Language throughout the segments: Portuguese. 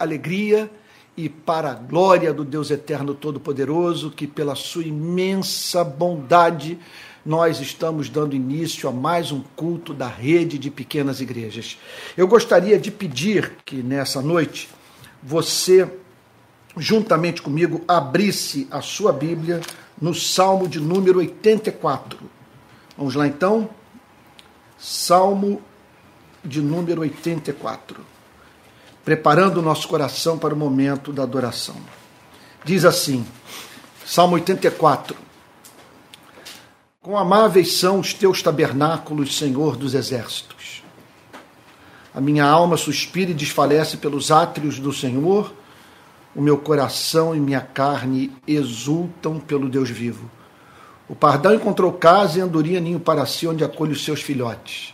alegria e para a glória do Deus Eterno Todo-Poderoso, que pela sua imensa bondade nós estamos dando início a mais um culto da rede de pequenas igrejas. Eu gostaria de pedir que nessa noite você, juntamente comigo, abrisse a sua Bíblia no Salmo de número 84. Vamos lá então? Salmo de número 84 preparando o nosso coração para o momento da adoração. Diz assim, Salmo 84: Com amáveis são os teus tabernáculos, Senhor dos exércitos. A minha alma suspira e desfalece pelos átrios do Senhor, o meu coração e minha carne exultam pelo Deus vivo. O pardal encontrou casa e andorinha ninho para si, onde acolhe os seus filhotes.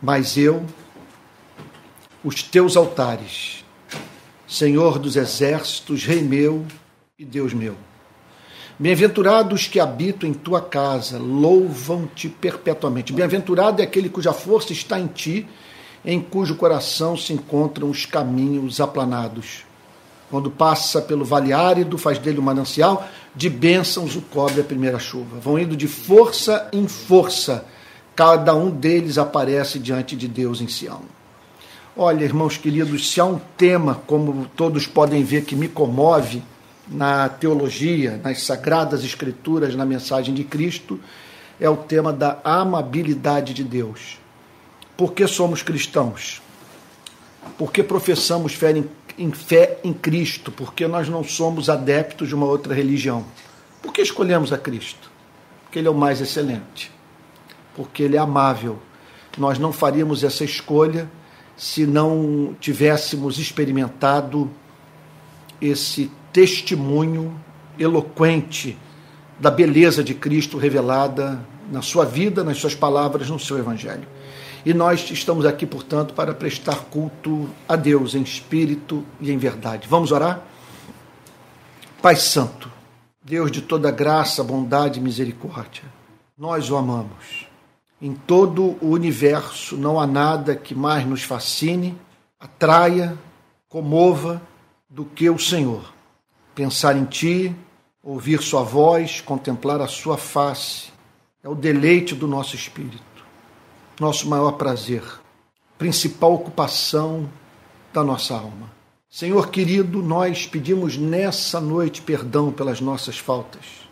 Mas eu, os teus altares, Senhor dos exércitos, Rei meu e Deus meu. Bem-aventurados que habitam em tua casa, louvam-te perpetuamente. Bem-aventurado é aquele cuja força está em ti, em cujo coração se encontram os caminhos aplanados. Quando passa pelo vale árido, faz dele um manancial, de bênçãos o cobre a primeira chuva. Vão indo de força em força, cada um deles aparece diante de Deus em Sião. Olha, irmãos queridos, se há um tema, como todos podem ver, que me comove na teologia, nas sagradas escrituras, na mensagem de Cristo, é o tema da amabilidade de Deus. Por que somos cristãos? Porque professamos fé em, em fé em Cristo? Porque nós não somos adeptos de uma outra religião? Por que escolhemos a Cristo? Porque Ele é o mais excelente. Porque Ele é amável. Nós não faríamos essa escolha se não tivéssemos experimentado esse testemunho eloquente da beleza de Cristo revelada na sua vida, nas suas palavras, no seu Evangelho. E nós estamos aqui, portanto, para prestar culto a Deus em espírito e em verdade. Vamos orar? Pai Santo, Deus de toda graça, bondade e misericórdia, nós o amamos em todo o universo não há nada que mais nos fascine, atraia, comova do que o Senhor. Pensar em Ti, ouvir Sua voz, contemplar a Sua face, é o deleite do nosso espírito, nosso maior prazer, principal ocupação da nossa alma. Senhor querido, nós pedimos nessa noite perdão pelas nossas faltas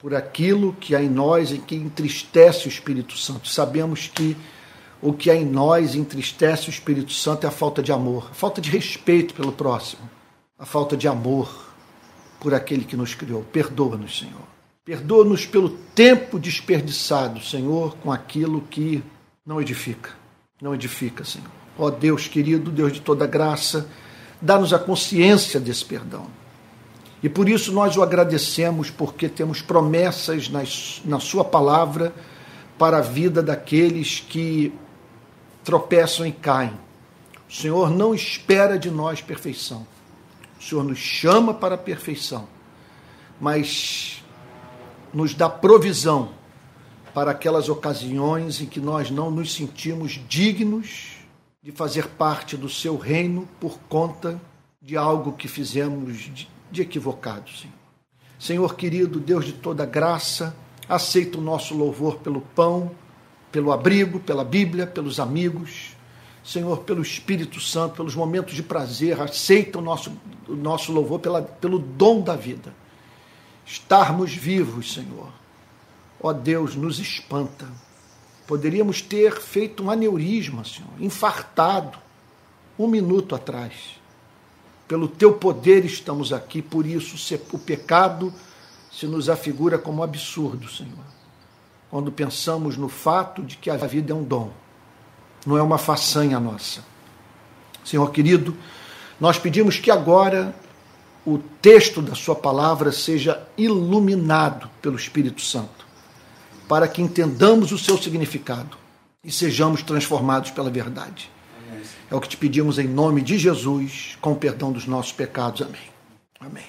por aquilo que há em nós e que entristece o Espírito Santo. Sabemos que o que há em nós entristece o Espírito Santo é a falta de amor, a falta de respeito pelo próximo, a falta de amor por aquele que nos criou. Perdoa-nos, Senhor. Perdoa-nos pelo tempo desperdiçado, Senhor, com aquilo que não edifica. Não edifica, Senhor. Ó Deus querido, Deus de toda graça, dá-nos a consciência desse perdão e por isso nós o agradecemos, porque temos promessas nas, na Sua palavra para a vida daqueles que tropeçam e caem. O Senhor não espera de nós perfeição. O Senhor nos chama para a perfeição, mas nos dá provisão para aquelas ocasiões em que nós não nos sentimos dignos de fazer parte do seu reino por conta de algo que fizemos de equivocado, Senhor. Senhor querido, Deus de toda graça, aceita o nosso louvor pelo pão, pelo abrigo, pela Bíblia, pelos amigos. Senhor, pelo Espírito Santo, pelos momentos de prazer, aceita o nosso, o nosso louvor pela, pelo dom da vida. Estarmos vivos, Senhor. Ó Deus, nos espanta. Poderíamos ter feito um aneurisma, Senhor, infartado um minuto atrás pelo teu poder estamos aqui, por isso o pecado se nos afigura como absurdo, Senhor. Quando pensamos no fato de que a vida é um dom, não é uma façanha nossa. Senhor querido, nós pedimos que agora o texto da Sua palavra seja iluminado pelo Espírito Santo, para que entendamos o seu significado e sejamos transformados pela verdade. É o que te pedimos em nome de Jesus, com o perdão dos nossos pecados. Amém. Amém.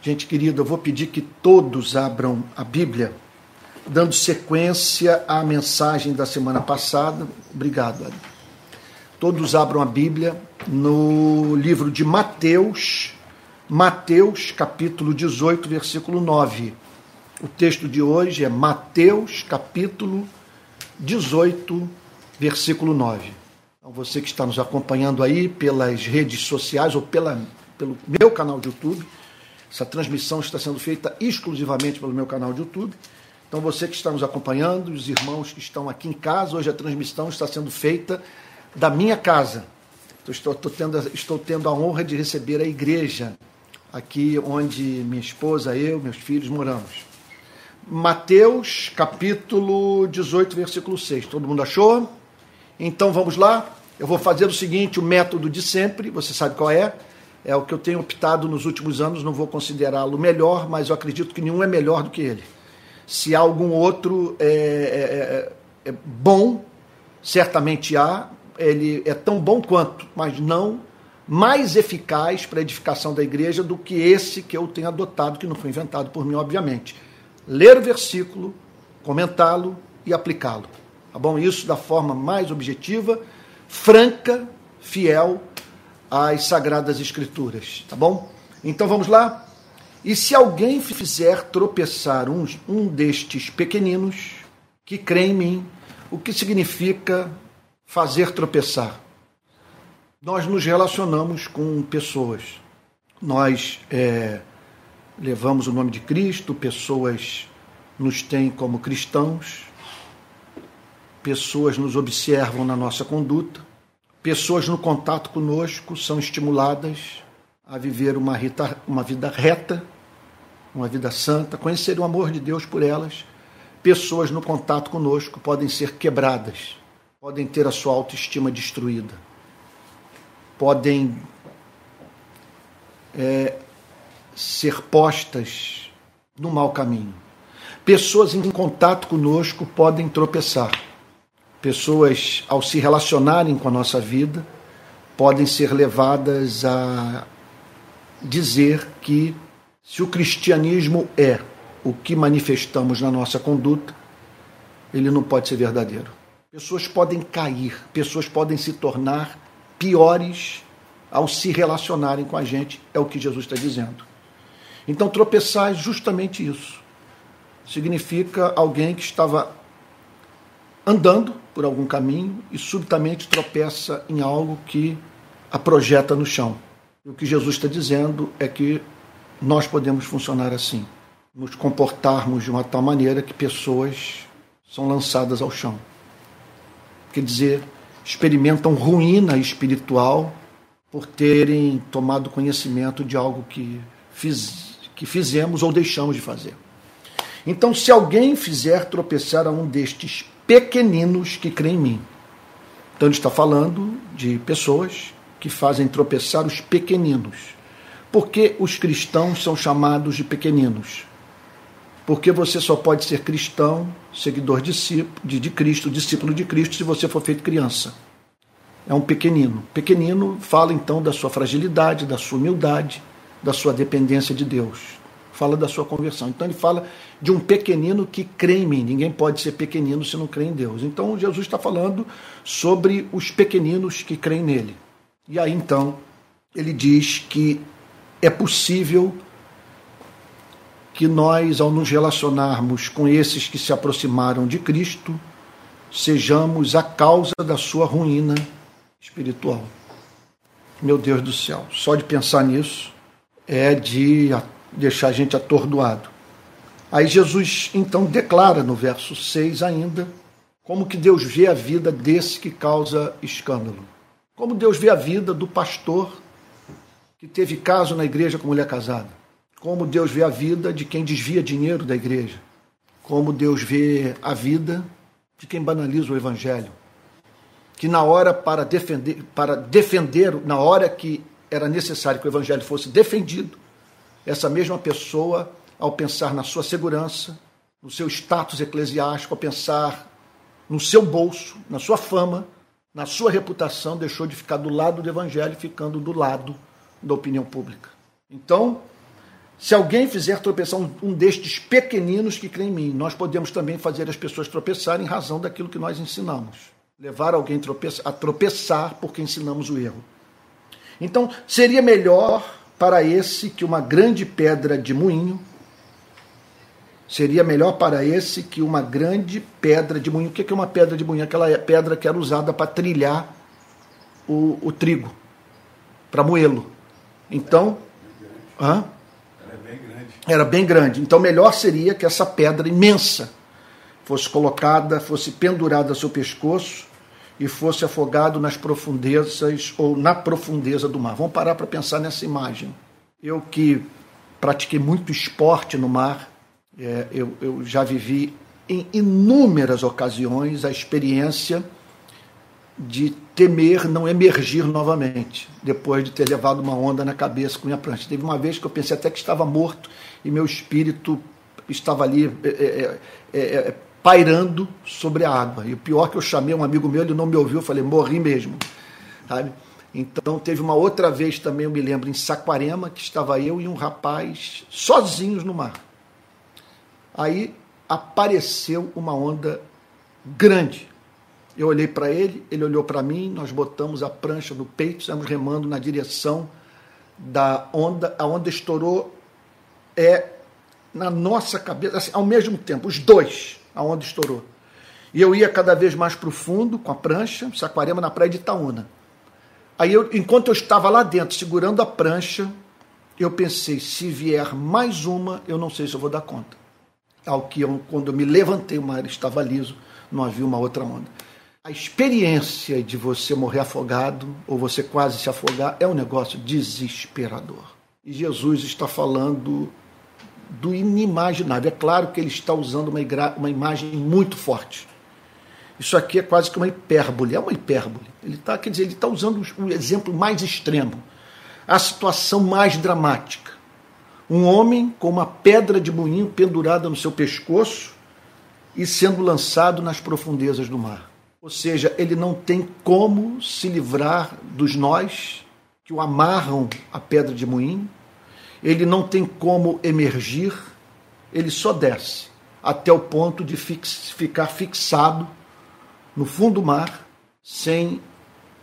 Gente querida, eu vou pedir que todos abram a Bíblia, dando sequência à mensagem da semana passada. Obrigado, Ali. Todos abram a Bíblia no livro de Mateus, Mateus capítulo 18, versículo 9. O texto de hoje é Mateus capítulo 18, versículo 9. Então, você que está nos acompanhando aí pelas redes sociais ou pela, pelo meu canal de YouTube, essa transmissão está sendo feita exclusivamente pelo meu canal de YouTube. Então, você que está nos acompanhando, os irmãos que estão aqui em casa, hoje a transmissão está sendo feita da minha casa. Estou, estou, tendo, estou tendo a honra de receber a igreja aqui onde minha esposa, eu, meus filhos moramos. Mateus capítulo 18, versículo 6. Todo mundo achou? Então vamos lá. Eu vou fazer o seguinte: o método de sempre, você sabe qual é? É o que eu tenho optado nos últimos anos, não vou considerá-lo melhor, mas eu acredito que nenhum é melhor do que ele. Se há algum outro é, é, é, é bom, certamente há, ele é tão bom quanto, mas não mais eficaz para a edificação da igreja do que esse que eu tenho adotado, que não foi inventado por mim, obviamente. Ler o versículo, comentá-lo e aplicá-lo. Tá bom? Isso da forma mais objetiva, franca, fiel às sagradas escrituras, tá bom? Então vamos lá? E se alguém fizer tropeçar um, um destes pequeninos que crê em mim, o que significa fazer tropeçar? Nós nos relacionamos com pessoas. Nós é, levamos o nome de Cristo, pessoas nos têm como cristãos, pessoas nos observam na nossa conduta, pessoas no contato conosco são estimuladas a viver uma, uma vida reta, uma vida santa, conhecer o amor de Deus por elas. Pessoas no contato conosco podem ser quebradas, podem ter a sua autoestima destruída, podem é, ser postas no mau caminho. Pessoas em contato conosco podem tropeçar. Pessoas, ao se relacionarem com a nossa vida, podem ser levadas a dizer que se o cristianismo é o que manifestamos na nossa conduta, ele não pode ser verdadeiro. Pessoas podem cair, pessoas podem se tornar piores ao se relacionarem com a gente, é o que Jesus está dizendo. Então, tropeçar é justamente isso. Significa alguém que estava andando por algum caminho e subitamente tropeça em algo que a projeta no chão. O que Jesus está dizendo é que nós podemos funcionar assim, nos comportarmos de uma tal maneira que pessoas são lançadas ao chão. Quer dizer, experimentam ruína espiritual por terem tomado conhecimento de algo que, fiz, que fizemos ou deixamos de fazer. Então, se alguém fizer tropeçar a um destes pequeninos que creem em mim. Então ele está falando de pessoas que fazem tropeçar os pequeninos. Por que os cristãos são chamados de pequeninos? Porque você só pode ser cristão, seguidor de, de Cristo, discípulo de Cristo, se você for feito criança. É um pequenino. Pequenino fala então da sua fragilidade, da sua humildade, da sua dependência de Deus. Fala da sua conversão. Então ele fala de um pequenino que crê em mim. Ninguém pode ser pequenino se não crê em Deus. Então Jesus está falando sobre os pequeninos que creem nele. E aí então ele diz que é possível que nós, ao nos relacionarmos com esses que se aproximaram de Cristo, sejamos a causa da sua ruína espiritual. Meu Deus do céu, só de pensar nisso é de deixar a gente atordoado. Aí Jesus então declara no verso 6 ainda como que Deus vê a vida desse que causa escândalo. Como Deus vê a vida do pastor que teve caso na igreja com mulher casada. Como Deus vê a vida de quem desvia dinheiro da igreja. Como Deus vê a vida de quem banaliza o evangelho. Que na hora para defender, para defender, na hora que era necessário que o evangelho fosse defendido, essa mesma pessoa ao pensar na sua segurança, no seu status eclesiástico, ao pensar no seu bolso, na sua fama, na sua reputação, deixou de ficar do lado do evangelho, ficando do lado da opinião pública. Então, se alguém fizer tropeçar um, destes pequeninos que crê em mim, nós podemos também fazer as pessoas tropeçarem em razão daquilo que nós ensinamos. levar alguém a tropeçar porque ensinamos o erro. Então, seria melhor para esse que uma grande pedra de moinho, seria melhor para esse que uma grande pedra de moinho. O que é uma pedra de moinho? Aquela pedra que era usada para trilhar o, o trigo, para moê-lo. Então, hã? Era bem grande. Era bem grande. Então, melhor seria que essa pedra imensa fosse colocada, fosse pendurada ao seu pescoço e fosse afogado nas profundezas ou na profundeza do mar. Vamos parar para pensar nessa imagem. Eu que pratiquei muito esporte no mar, é, eu, eu já vivi em inúmeras ocasiões a experiência de temer não emergir novamente, depois de ter levado uma onda na cabeça com minha prancha. Teve uma vez que eu pensei até que estava morto e meu espírito estava ali é, é, é, é pairando sobre a água. E o pior é que eu chamei um amigo meu, ele não me ouviu, eu falei, morri mesmo. Sabe? Então teve uma outra vez também, eu me lembro, em Saquarema, que estava eu e um rapaz sozinhos no mar. Aí apareceu uma onda grande. Eu olhei para ele, ele olhou para mim, nós botamos a prancha no peito, estamos remando na direção da onda. A onda estourou é na nossa cabeça, assim, ao mesmo tempo, os dois a onda estourou. E eu ia cada vez mais profundo com a prancha, Saquarema, na praia de Itaúna. Aí, eu, enquanto eu estava lá dentro, segurando a prancha, eu pensei: se vier mais uma, eu não sei se eu vou dar conta. Ao que, eu, quando eu me levantei, o mar estava liso, não havia uma outra onda. A experiência de você morrer afogado, ou você quase se afogar, é um negócio desesperador. E Jesus está falando do inimaginável. É claro que ele está usando uma, uma imagem muito forte. Isso aqui é quase que uma hipérbole, é uma hipérbole. Ele está, quer dizer, ele está usando o exemplo mais extremo, a situação mais dramática. Um homem com uma pedra de moinho pendurada no seu pescoço e sendo lançado nas profundezas do mar. Ou seja, ele não tem como se livrar dos nós que o amarram à pedra de moinho, ele não tem como emergir, ele só desce até o ponto de fix, ficar fixado no fundo do mar, sem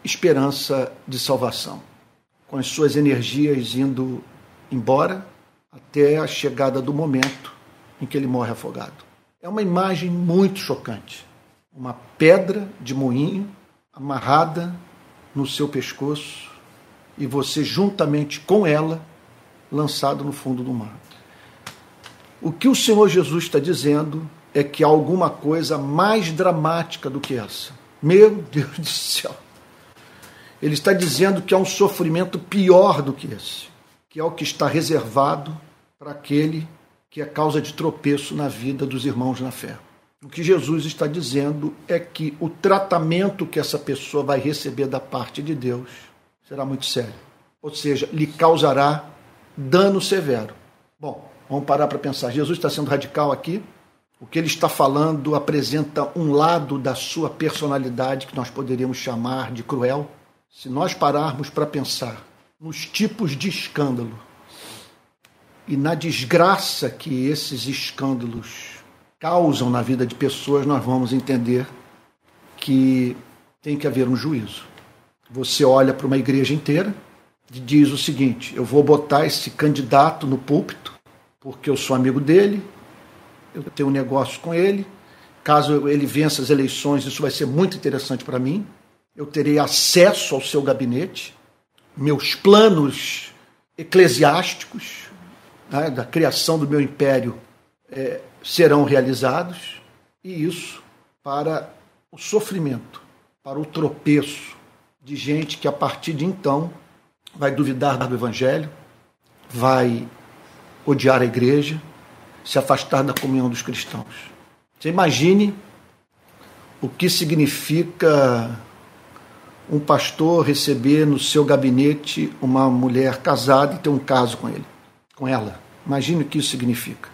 esperança de salvação, com as suas energias indo embora até a chegada do momento em que ele morre afogado. É uma imagem muito chocante. Uma pedra de moinho amarrada no seu pescoço e você, juntamente com ela, lançado no fundo do mar. O que o Senhor Jesus está dizendo é que há alguma coisa mais dramática do que essa. Meu Deus do céu! Ele está dizendo que há um sofrimento pior do que esse, que é o que está reservado para aquele que é causa de tropeço na vida dos irmãos na fé. O que Jesus está dizendo é que o tratamento que essa pessoa vai receber da parte de Deus será muito sério. Ou seja, lhe causará dano severo. Bom, vamos parar para pensar. Jesus está sendo radical aqui. O que ele está falando apresenta um lado da sua personalidade que nós poderíamos chamar de cruel. Se nós pararmos para pensar nos tipos de escândalo e na desgraça que esses escândalos causam na vida de pessoas, nós vamos entender que tem que haver um juízo. Você olha para uma igreja inteira, diz o seguinte: eu vou botar esse candidato no púlpito, porque eu sou amigo dele, eu tenho um negócio com ele. Caso ele vença as eleições, isso vai ser muito interessante para mim. Eu terei acesso ao seu gabinete, meus planos eclesiásticos né, da criação do meu império é, serão realizados, e isso para o sofrimento, para o tropeço de gente que a partir de então vai duvidar do Evangelho, vai odiar a igreja, se afastar da comunhão dos cristãos. Você imagine o que significa um pastor receber no seu gabinete uma mulher casada e ter um caso com ele, com ela. Imagine o que isso significa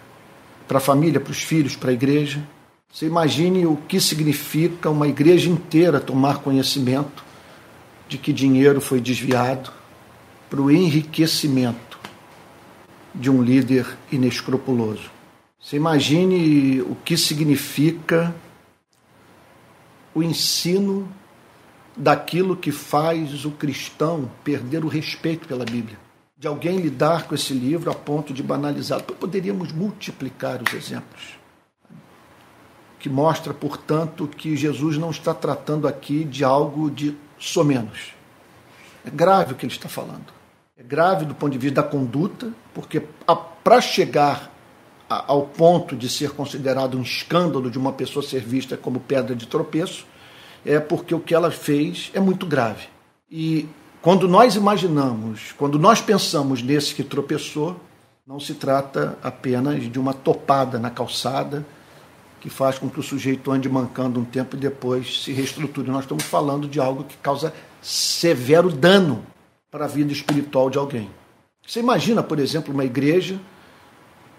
para a família, para os filhos, para a igreja. Você imagine o que significa uma igreja inteira tomar conhecimento de que dinheiro foi desviado, para o enriquecimento de um líder inescrupuloso. Você imagine o que significa o ensino daquilo que faz o cristão perder o respeito pela Bíblia. De alguém lidar com esse livro a ponto de banalizá-lo. Poderíamos multiplicar os exemplos. Que mostra, portanto, que Jesus não está tratando aqui de algo de somenos. É grave o que ele está falando. É grave do ponto de vista da conduta, porque para chegar ao ponto de ser considerado um escândalo de uma pessoa ser vista como pedra de tropeço, é porque o que ela fez é muito grave. E quando nós imaginamos, quando nós pensamos nesse que tropeçou, não se trata apenas de uma topada na calçada que faz com que o sujeito ande mancando um tempo e depois se reestruture. Nós estamos falando de algo que causa severo dano para a vida espiritual de alguém. Você imagina, por exemplo, uma igreja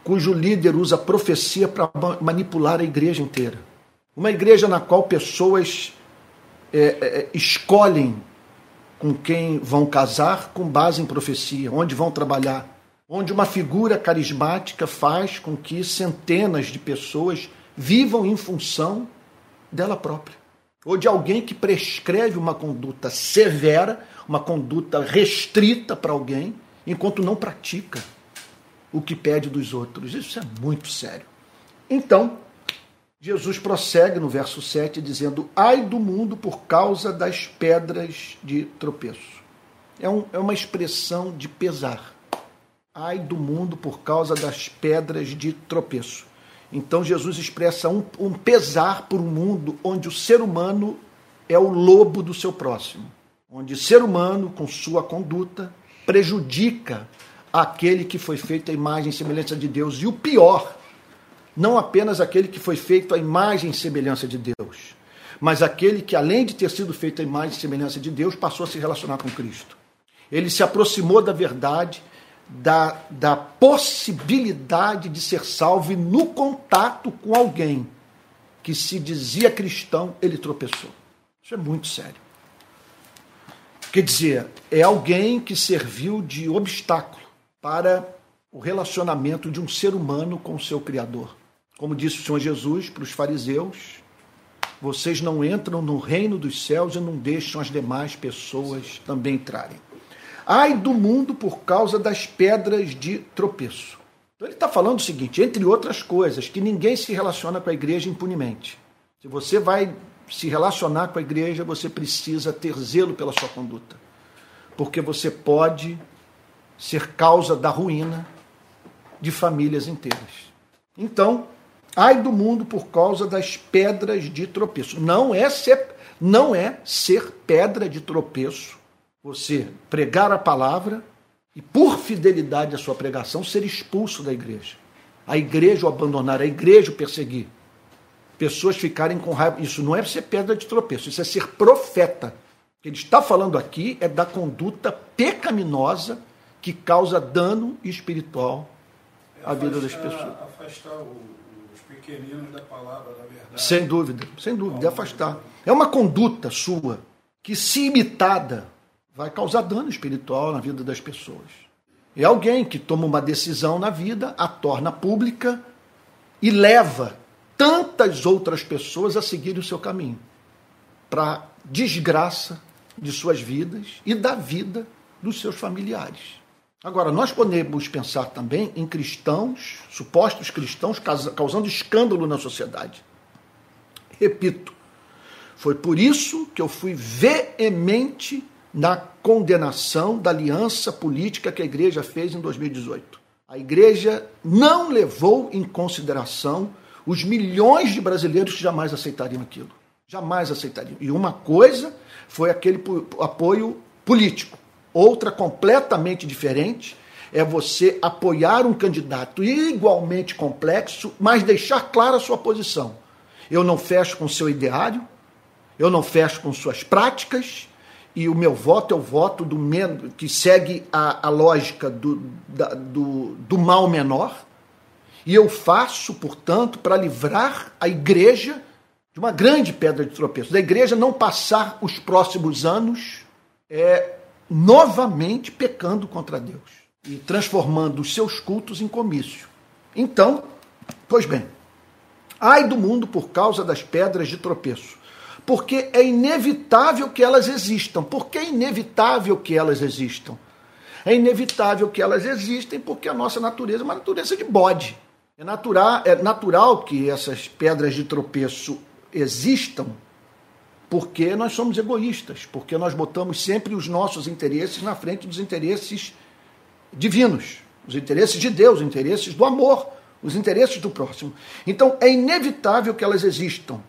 cujo líder usa profecia para manipular a igreja inteira. Uma igreja na qual pessoas é, é, escolhem com quem vão casar com base em profecia, onde vão trabalhar, onde uma figura carismática faz com que centenas de pessoas vivam em função dela própria, ou de alguém que prescreve uma conduta severa, uma conduta restrita para alguém, enquanto não pratica o que pede dos outros. Isso é muito sério. Então, Jesus prossegue no verso 7 dizendo: Ai do mundo por causa das pedras de tropeço. É, um, é uma expressão de pesar. Ai do mundo por causa das pedras de tropeço. Então Jesus expressa um, um pesar por um mundo onde o ser humano é o lobo do seu próximo, onde o ser humano, com sua conduta, prejudica aquele que foi feito à imagem e semelhança de Deus. E o pior, não apenas aquele que foi feito à imagem e semelhança de Deus, mas aquele que, além de ter sido feito à imagem e semelhança de Deus, passou a se relacionar com Cristo. Ele se aproximou da verdade, da, da possibilidade de ser salvo e no contato com alguém que se dizia cristão, ele tropeçou. Isso é muito sério. Quer dizer, é alguém que serviu de obstáculo para o relacionamento de um ser humano com o seu Criador. Como disse o Senhor Jesus para os fariseus, vocês não entram no reino dos céus e não deixam as demais pessoas também entrarem. Ai do mundo por causa das pedras de tropeço. Então ele está falando o seguinte, entre outras coisas, que ninguém se relaciona com a igreja impunemente. Se você vai se relacionar com a igreja, você precisa ter zelo pela sua conduta. Porque você pode ser causa da ruína de famílias inteiras. Então, ai do mundo por causa das pedras de tropeço. Não é ser, não é ser pedra de tropeço você pregar a palavra e, por fidelidade à sua pregação, ser expulso da igreja. A igreja o abandonar, a igreja o perseguir. Pessoas ficarem com raiva. Isso não é ser pedra de tropeço, isso é ser profeta. O que ele está falando aqui é da conduta pecaminosa que causa dano espiritual à vida das pessoas. Afastar os pequeninos da palavra, da verdade. Sem dúvida, sem dúvida, de afastar. É uma conduta sua que, se imitada, vai causar dano espiritual na vida das pessoas. É alguém que toma uma decisão na vida, a torna pública e leva tantas outras pessoas a seguirem o seu caminho para desgraça de suas vidas e da vida dos seus familiares. Agora, nós podemos pensar também em cristãos, supostos cristãos, causando escândalo na sociedade. Repito, foi por isso que eu fui veemente na condenação da aliança política que a igreja fez em 2018. A igreja não levou em consideração os milhões de brasileiros que jamais aceitariam aquilo. Jamais aceitariam. E uma coisa foi aquele apoio político. Outra completamente diferente é você apoiar um candidato igualmente complexo, mas deixar clara a sua posição. Eu não fecho com seu ideário, eu não fecho com suas práticas, e o meu voto é o voto do que segue a, a lógica do, da, do, do mal menor. E eu faço, portanto, para livrar a igreja de uma grande pedra de tropeço, da igreja não passar os próximos anos é, novamente pecando contra Deus e transformando os seus cultos em comício. Então, pois bem, ai do mundo por causa das pedras de tropeço, porque é inevitável que elas existam. Por que é inevitável que elas existam? É inevitável que elas existem porque a nossa natureza é uma natureza de bode. É natural, é natural que essas pedras de tropeço existam porque nós somos egoístas, porque nós botamos sempre os nossos interesses na frente dos interesses divinos, os interesses de Deus, os interesses do amor, os interesses do próximo. Então é inevitável que elas existam.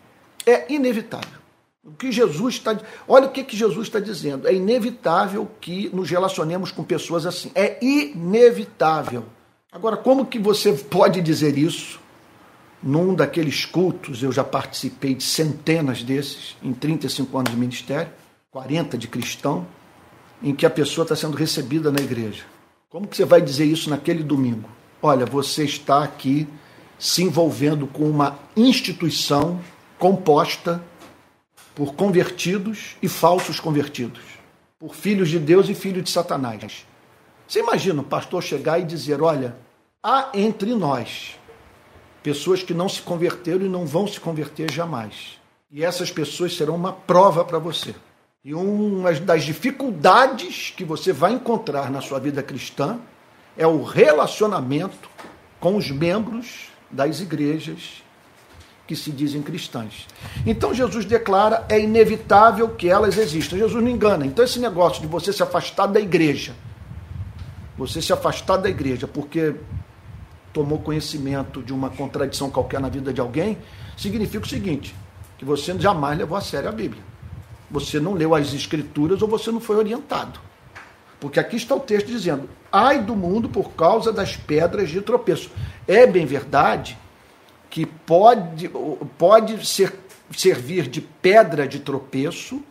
É inevitável. O que Jesus está. Olha o que, que Jesus está dizendo. É inevitável que nos relacionemos com pessoas assim. É inevitável. Agora, como que você pode dizer isso num daqueles cultos? Eu já participei de centenas desses em 35 anos de ministério, 40 de cristão, em que a pessoa está sendo recebida na igreja. Como que você vai dizer isso naquele domingo? Olha, você está aqui se envolvendo com uma instituição composta por convertidos e falsos convertidos, por filhos de Deus e filhos de Satanás. Você imagina o pastor chegar e dizer: Olha, há entre nós pessoas que não se converteram e não vão se converter jamais. E essas pessoas serão uma prova para você. E uma das dificuldades que você vai encontrar na sua vida cristã é o relacionamento com os membros das igrejas que se dizem cristãs. Então Jesus declara: é inevitável que elas existam. Jesus não engana. Então, esse negócio de você se afastar da igreja, você se afastar da igreja porque tomou conhecimento de uma contradição qualquer na vida de alguém, significa o seguinte: que você jamais levou a sério a Bíblia. Você não leu as Escrituras ou você não foi orientado. Porque aqui está o texto dizendo: ai do mundo por causa das pedras de tropeço. É bem verdade que pode, pode ser, servir de pedra de tropeço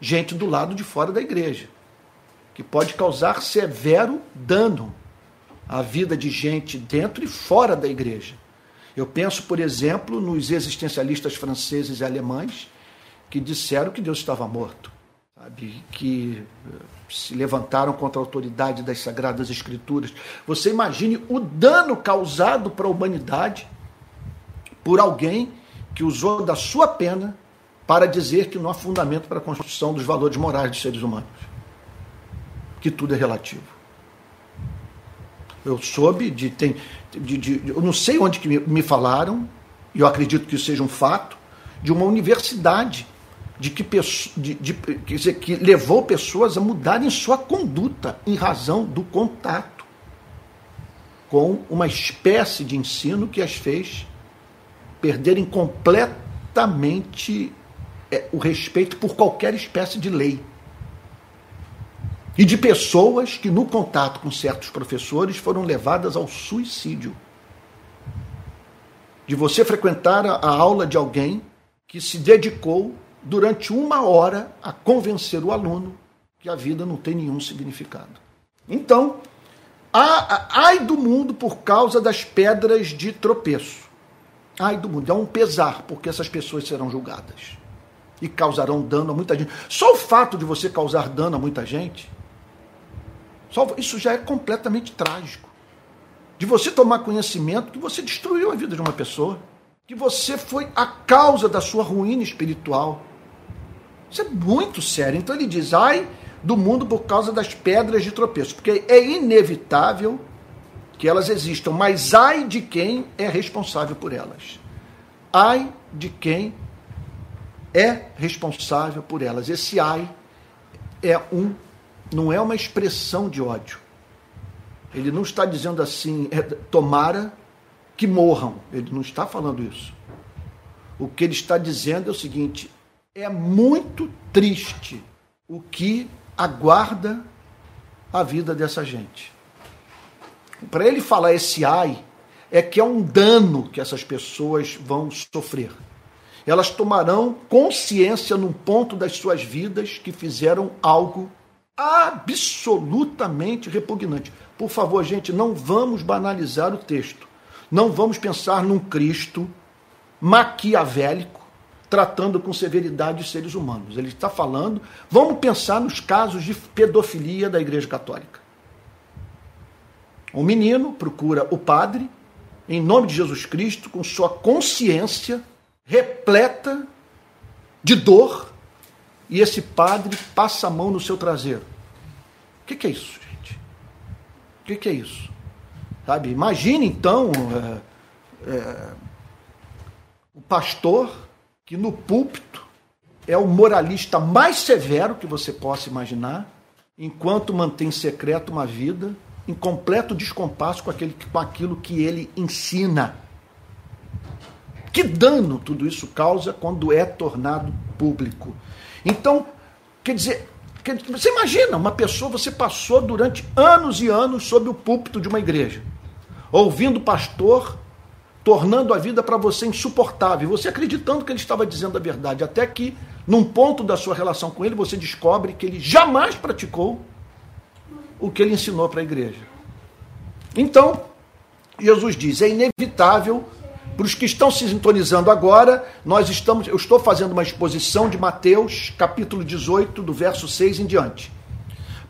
gente do lado de fora da igreja, que pode causar severo dano à vida de gente dentro e fora da igreja. Eu penso, por exemplo, nos existencialistas franceses e alemães que disseram que Deus estava morto, sabe? que eh, se levantaram contra a autoridade das sagradas escrituras. Você imagine o dano causado para a humanidade por alguém que usou da sua pena para dizer que não há fundamento para a construção dos valores morais dos seres humanos. Que tudo é relativo. Eu soube de. Tem, de, de, eu não sei onde que me, me falaram, e eu acredito que isso seja um fato, de uma universidade de que, de, de, quer dizer, que levou pessoas a mudarem sua conduta em razão do contato com uma espécie de ensino que as fez perderem completamente é, o respeito por qualquer espécie de lei. E de pessoas que, no contato com certos professores, foram levadas ao suicídio. De você frequentar a aula de alguém que se dedicou durante uma hora a convencer o aluno que a vida não tem nenhum significado. Então, ai do mundo por causa das pedras de tropeço. Ai do mundo, é um pesar, porque essas pessoas serão julgadas e causarão dano a muita gente. Só o fato de você causar dano a muita gente, isso já é completamente trágico. De você tomar conhecimento que você destruiu a vida de uma pessoa, que você foi a causa da sua ruína espiritual. Isso é muito sério. Então ele diz: ai do mundo por causa das pedras de tropeço, porque é inevitável que elas existam, mas ai de quem é responsável por elas. Ai de quem é responsável por elas. Esse ai é um não é uma expressão de ódio. Ele não está dizendo assim, é, tomara que morram. Ele não está falando isso. O que ele está dizendo é o seguinte: é muito triste o que aguarda a vida dessa gente. Para ele falar esse ai, é que é um dano que essas pessoas vão sofrer. Elas tomarão consciência num ponto das suas vidas que fizeram algo absolutamente repugnante. Por favor, gente, não vamos banalizar o texto. Não vamos pensar num Cristo maquiavélico tratando com severidade os seres humanos. Ele está falando, vamos pensar nos casos de pedofilia da Igreja Católica. O menino procura o padre, em nome de Jesus Cristo, com sua consciência repleta de dor, e esse padre passa a mão no seu traseiro. O que, que é isso, gente? O que, que é isso? Sabe? Imagine então é, é, o pastor que no púlpito é o moralista mais severo que você possa imaginar, enquanto mantém secreto uma vida em completo descompasso com, aquele, com aquilo que ele ensina. Que dano tudo isso causa quando é tornado público. Então, quer dizer, você imagina uma pessoa, você passou durante anos e anos sob o púlpito de uma igreja, ouvindo o pastor, tornando a vida para você insuportável, você acreditando que ele estava dizendo a verdade, até que, num ponto da sua relação com ele, você descobre que ele jamais praticou o que ele ensinou para a igreja. Então, Jesus diz: é inevitável para os que estão se sintonizando agora, nós estamos, eu estou fazendo uma exposição de Mateus, capítulo 18, do verso 6 em diante.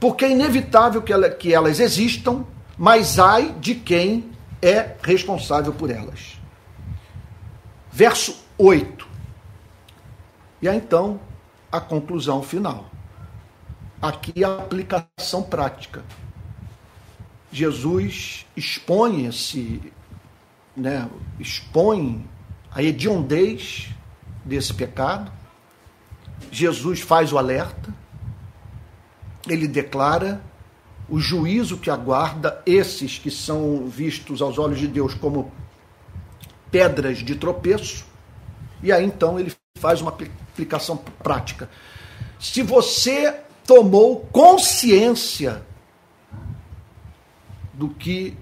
Porque é inevitável que, ela, que elas existam, mas ai de quem é responsável por elas. Verso 8. E aí então a conclusão final. Aqui a aplicação prática. Jesus expõe esse né, expõe a hediondez desse pecado. Jesus faz o alerta, ele declara o juízo que aguarda esses que são vistos aos olhos de Deus como pedras de tropeço, e aí então ele faz uma aplicação prática. Se você tomou consciência do que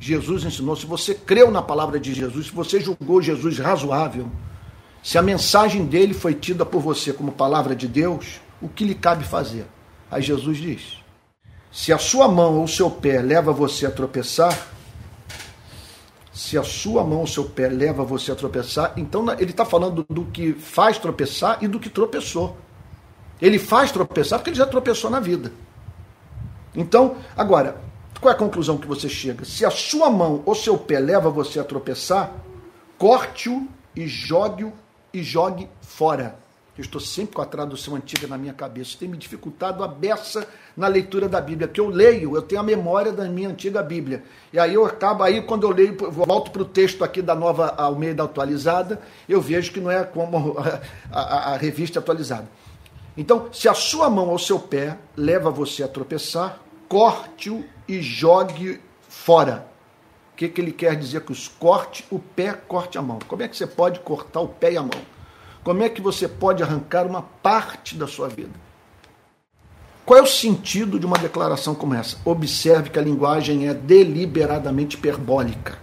Jesus ensinou, se você creu na palavra de Jesus, se você julgou Jesus razoável, se a mensagem dele foi tida por você como palavra de Deus, o que lhe cabe fazer? Aí Jesus diz: se a sua mão ou o seu pé leva você a tropeçar, se a sua mão ou seu pé leva você a tropeçar, então ele está falando do que faz tropeçar e do que tropeçou. Ele faz tropeçar porque ele já tropeçou na vida. Então, agora, qual é a conclusão que você chega? Se a sua mão ou seu pé leva você a tropeçar, corte-o e jogue-o e jogue fora. Eu estou sempre com a tradução antiga na minha cabeça. Tem me dificultado a beça na leitura da Bíblia, que eu leio, eu tenho a memória da minha antiga Bíblia. E aí eu acabo, aí quando eu leio, volto para o texto aqui da nova Almeida atualizada, eu vejo que não é como a, a, a revista atualizada. Então, se a sua mão ou seu pé leva você a tropeçar, corte-o e jogue fora. O que, que ele quer dizer com isso? Corte o pé, corte a mão. Como é que você pode cortar o pé e a mão? Como é que você pode arrancar uma parte da sua vida? Qual é o sentido de uma declaração como essa? Observe que a linguagem é deliberadamente hiperbólica.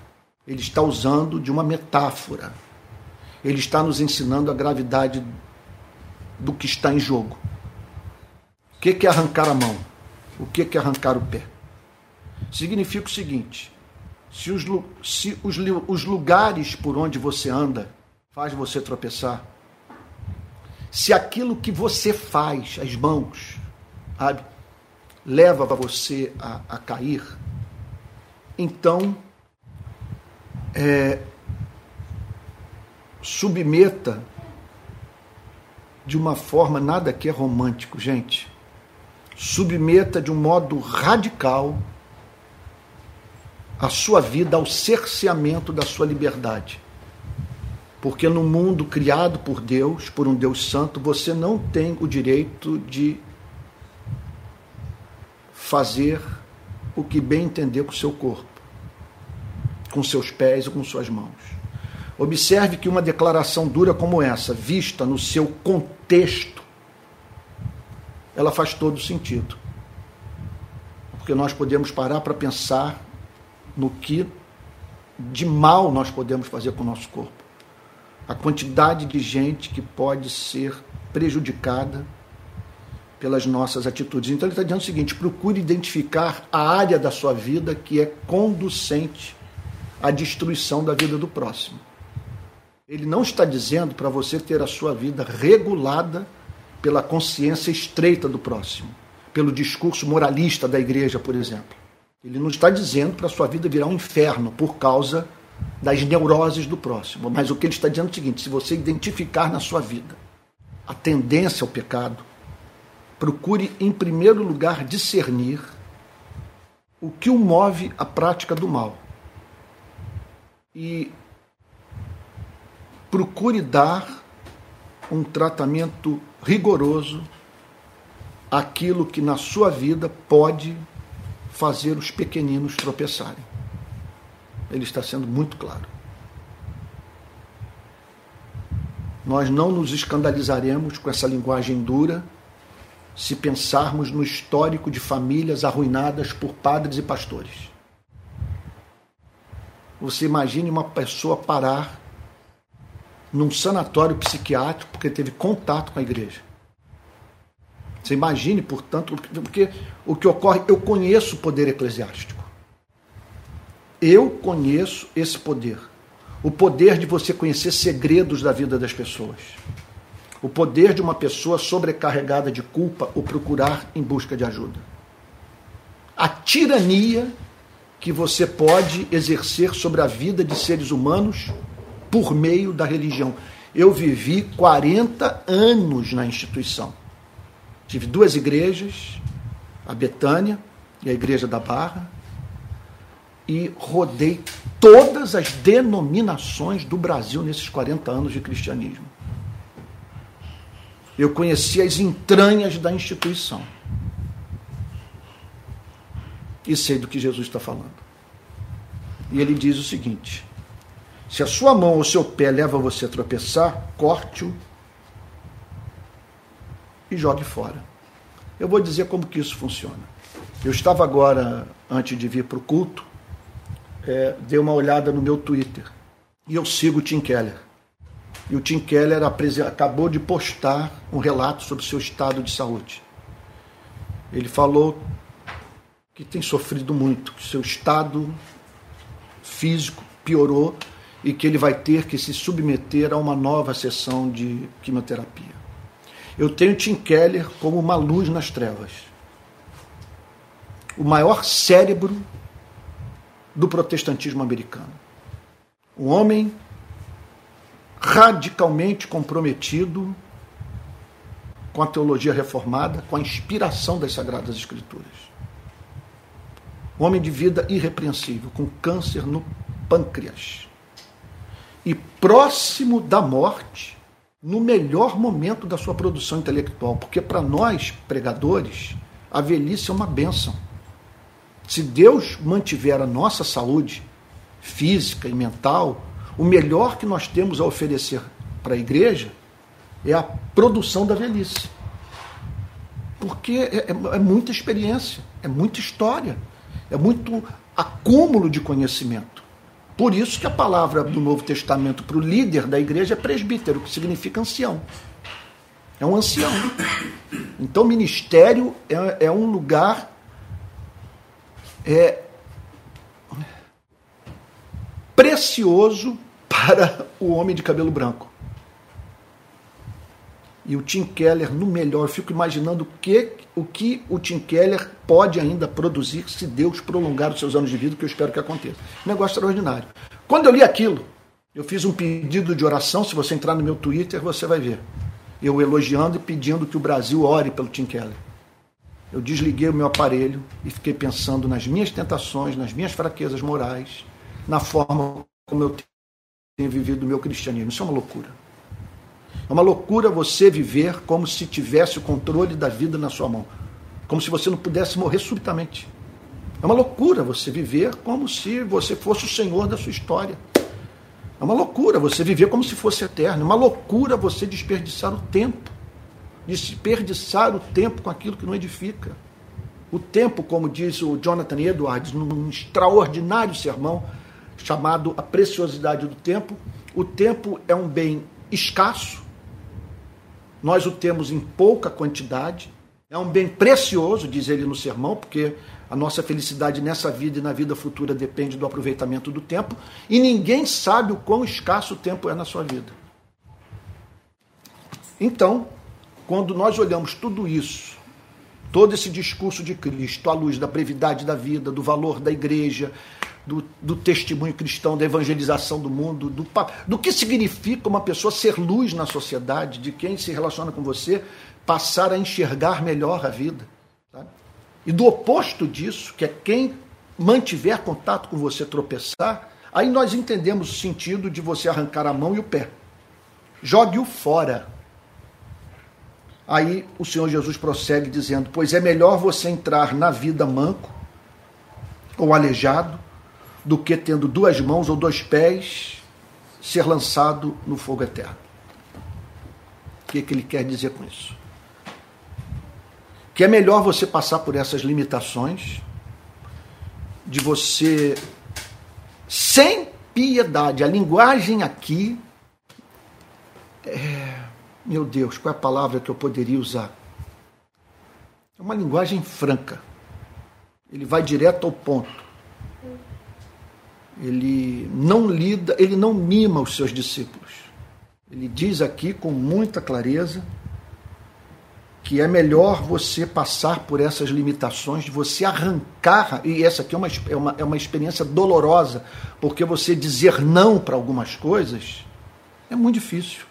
Ele está usando de uma metáfora. Ele está nos ensinando a gravidade do que está em jogo. O que é arrancar a mão? O que é arrancar o pé? significa o seguinte: se os, se os, os lugares por onde você anda faz você tropeçar, se aquilo que você faz, as mãos, sabe, leva você a, a cair, então é, submeta de uma forma nada que é romântico, gente. Submeta de um modo radical a sua vida ao cerceamento da sua liberdade. Porque no mundo criado por Deus, por um Deus santo, você não tem o direito de fazer o que bem entender com seu corpo, com seus pés e com suas mãos. Observe que uma declaração dura como essa, vista no seu contexto, ela faz todo sentido. Porque nós podemos parar para pensar no que de mal nós podemos fazer com o nosso corpo. A quantidade de gente que pode ser prejudicada pelas nossas atitudes. Então ele está dizendo o seguinte: procure identificar a área da sua vida que é conducente à destruição da vida do próximo. Ele não está dizendo para você ter a sua vida regulada pela consciência estreita do próximo, pelo discurso moralista da igreja, por exemplo. Ele não está dizendo para a sua vida virar um inferno por causa das neuroses do próximo. Mas o que ele está dizendo é o seguinte: se você identificar na sua vida a tendência ao pecado, procure, em primeiro lugar, discernir o que o move à prática do mal. E procure dar um tratamento rigoroso àquilo que na sua vida pode fazer os pequeninos tropeçarem. Ele está sendo muito claro. Nós não nos escandalizaremos com essa linguagem dura se pensarmos no histórico de famílias arruinadas por padres e pastores. Você imagine uma pessoa parar num sanatório psiquiátrico porque teve contato com a igreja. Você imagine, portanto, porque o que ocorre, eu conheço o poder eclesiástico. Eu conheço esse poder. O poder de você conhecer segredos da vida das pessoas. O poder de uma pessoa sobrecarregada de culpa ou procurar em busca de ajuda. A tirania que você pode exercer sobre a vida de seres humanos por meio da religião. Eu vivi 40 anos na instituição. Tive duas igrejas, a Betânia e a Igreja da Barra, e rodei todas as denominações do Brasil nesses 40 anos de cristianismo. Eu conheci as entranhas da instituição. E sei do que Jesus está falando. E ele diz o seguinte: se a sua mão ou seu pé leva você a tropeçar, corte-o e jogue fora. Eu vou dizer como que isso funciona. Eu estava agora, antes de vir para o culto, é, dei uma olhada no meu Twitter. E eu sigo o Tim Keller. E o Tim Keller acabou de postar um relato sobre o seu estado de saúde. Ele falou que tem sofrido muito, que seu estado físico piorou e que ele vai ter que se submeter a uma nova sessão de quimioterapia. Eu tenho Tim Keller como uma luz nas trevas. O maior cérebro do protestantismo americano. Um homem radicalmente comprometido com a teologia reformada, com a inspiração das Sagradas Escrituras. Um homem de vida irrepreensível, com câncer no pâncreas. E próximo da morte, no melhor momento da sua produção intelectual, porque para nós, pregadores, a velhice é uma bênção. Se Deus mantiver a nossa saúde física e mental, o melhor que nós temos a oferecer para a igreja é a produção da velhice. Porque é, é, é muita experiência, é muita história, é muito acúmulo de conhecimento. Por isso que a palavra do Novo Testamento para o líder da igreja é presbítero, que significa ancião. É um ancião. Então, ministério é, é um lugar é precioso para o homem de cabelo branco. E o Tim Keller, no melhor, eu fico imaginando o que, o que o Tim Keller pode ainda produzir se Deus prolongar os seus anos de vida, que eu espero que aconteça. Negócio extraordinário. Quando eu li aquilo, eu fiz um pedido de oração. Se você entrar no meu Twitter, você vai ver. Eu elogiando e pedindo que o Brasil ore pelo Tim Keller eu desliguei o meu aparelho e fiquei pensando nas minhas tentações, nas minhas fraquezas morais, na forma como eu tenho vivido o meu cristianismo. Isso é uma loucura. É uma loucura você viver como se tivesse o controle da vida na sua mão, como se você não pudesse morrer subitamente. É uma loucura você viver como se você fosse o senhor da sua história. É uma loucura você viver como se fosse eterno. É uma loucura você desperdiçar o tempo desperdiçar o tempo com aquilo que não edifica. O tempo, como diz o Jonathan Edwards, num extraordinário sermão chamado A Preciosidade do Tempo, o tempo é um bem escasso, nós o temos em pouca quantidade, é um bem precioso, diz ele no sermão, porque a nossa felicidade nessa vida e na vida futura depende do aproveitamento do tempo, e ninguém sabe o quão escasso o tempo é na sua vida. Então, quando nós olhamos tudo isso todo esse discurso de Cristo à luz da brevidade da vida, do valor da igreja, do, do testemunho cristão, da evangelização do mundo, do, do que significa uma pessoa ser luz na sociedade, de quem se relaciona com você passar a enxergar melhor a vida. Sabe? E do oposto disso, que é quem mantiver contato com você tropeçar, aí nós entendemos o sentido de você arrancar a mão e o pé. Jogue-o fora. Aí o Senhor Jesus prossegue dizendo: Pois é melhor você entrar na vida manco ou aleijado do que tendo duas mãos ou dois pés ser lançado no fogo eterno. O que, é que ele quer dizer com isso? Que é melhor você passar por essas limitações, de você sem piedade. A linguagem aqui é, meu Deus, qual é a palavra que eu poderia usar? É uma linguagem franca. Ele vai direto ao ponto. Ele não lida, ele não mima os seus discípulos. Ele diz aqui com muita clareza que é melhor você passar por essas limitações, de você arrancar, e essa aqui é uma, é uma, é uma experiência dolorosa, porque você dizer não para algumas coisas é muito difícil.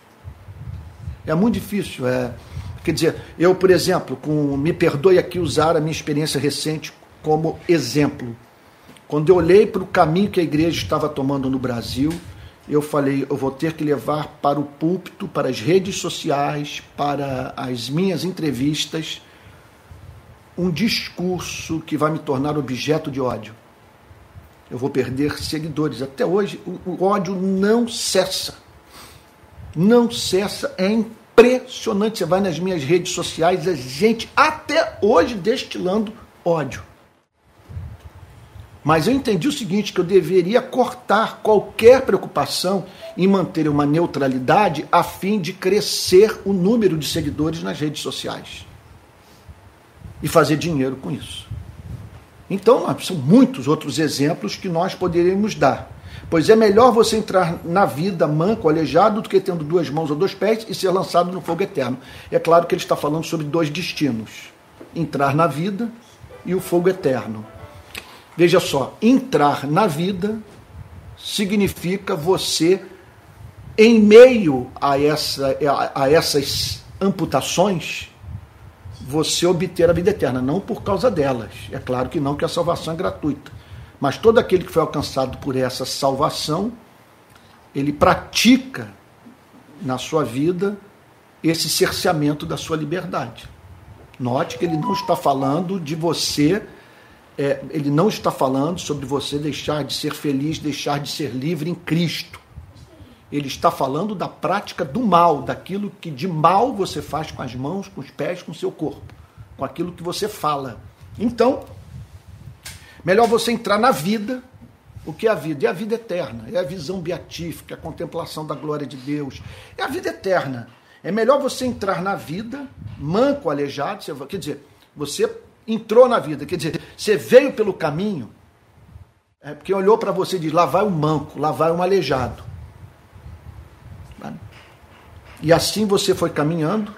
É muito difícil. É, quer dizer, eu, por exemplo, com, me perdoe aqui usar a minha experiência recente como exemplo. Quando eu olhei para o caminho que a igreja estava tomando no Brasil, eu falei, eu vou ter que levar para o púlpito, para as redes sociais, para as minhas entrevistas, um discurso que vai me tornar objeto de ódio. Eu vou perder seguidores. Até hoje, o, ódio não cessa. Não cessa. É impressionante. Você vai nas minhas redes sociais, a gente até hoje destilando ódio. Mas eu entendi o seguinte, que eu deveria cortar qualquer preocupação em manter uma neutralidade a fim de crescer o número de seguidores nas redes sociais. E fazer dinheiro com isso. Então, são muitos outros exemplos que nós poderíamos dar. Pois é melhor você entrar na vida manco, aleijado, do que tendo duas mãos ou dois pés e ser lançado no fogo eterno. É claro que ele está falando sobre dois destinos: entrar na vida e o fogo eterno. Veja só, entrar na vida significa você, em meio a, essa, a essas amputações, você obter a vida eterna, não por causa delas. É claro que não, que a salvação é gratuita. Mas todo aquele que foi alcançado por essa salvação, ele pratica na sua vida esse cerceamento da sua liberdade. Note que ele não está falando de você é, ele não está falando sobre você deixar de ser feliz, deixar de ser livre em Cristo. Ele está falando da prática do mal, daquilo que de mal você faz com as mãos, com os pés, com o seu corpo, com aquilo que você fala. Então, melhor você entrar na vida. O que é a vida? É a vida eterna, é a visão beatífica, a contemplação da glória de Deus. É a vida eterna. É melhor você entrar na vida, manco, aleijado, quer dizer, você entrou na vida. Quer dizer, você veio pelo caminho, é porque olhou para você e disse: lá vai um manco, lá vai um aleijado. E assim você foi caminhando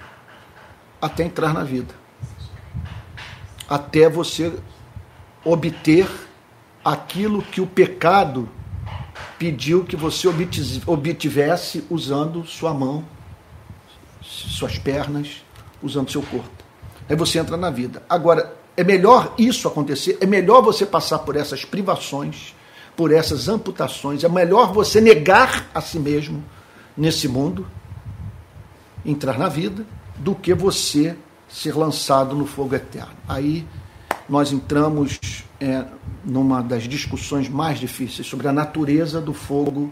até entrar na vida. Até você obter aquilo que o pecado pediu que você obtivesse usando sua mão, suas pernas, usando seu corpo. Aí você entra na vida. Agora, é melhor isso acontecer, é melhor você passar por essas privações, por essas amputações, é melhor você negar a si mesmo nesse mundo, entrar na vida, do que você ser lançado no fogo eterno. Aí nós entramos é, numa das discussões mais difíceis sobre a natureza do fogo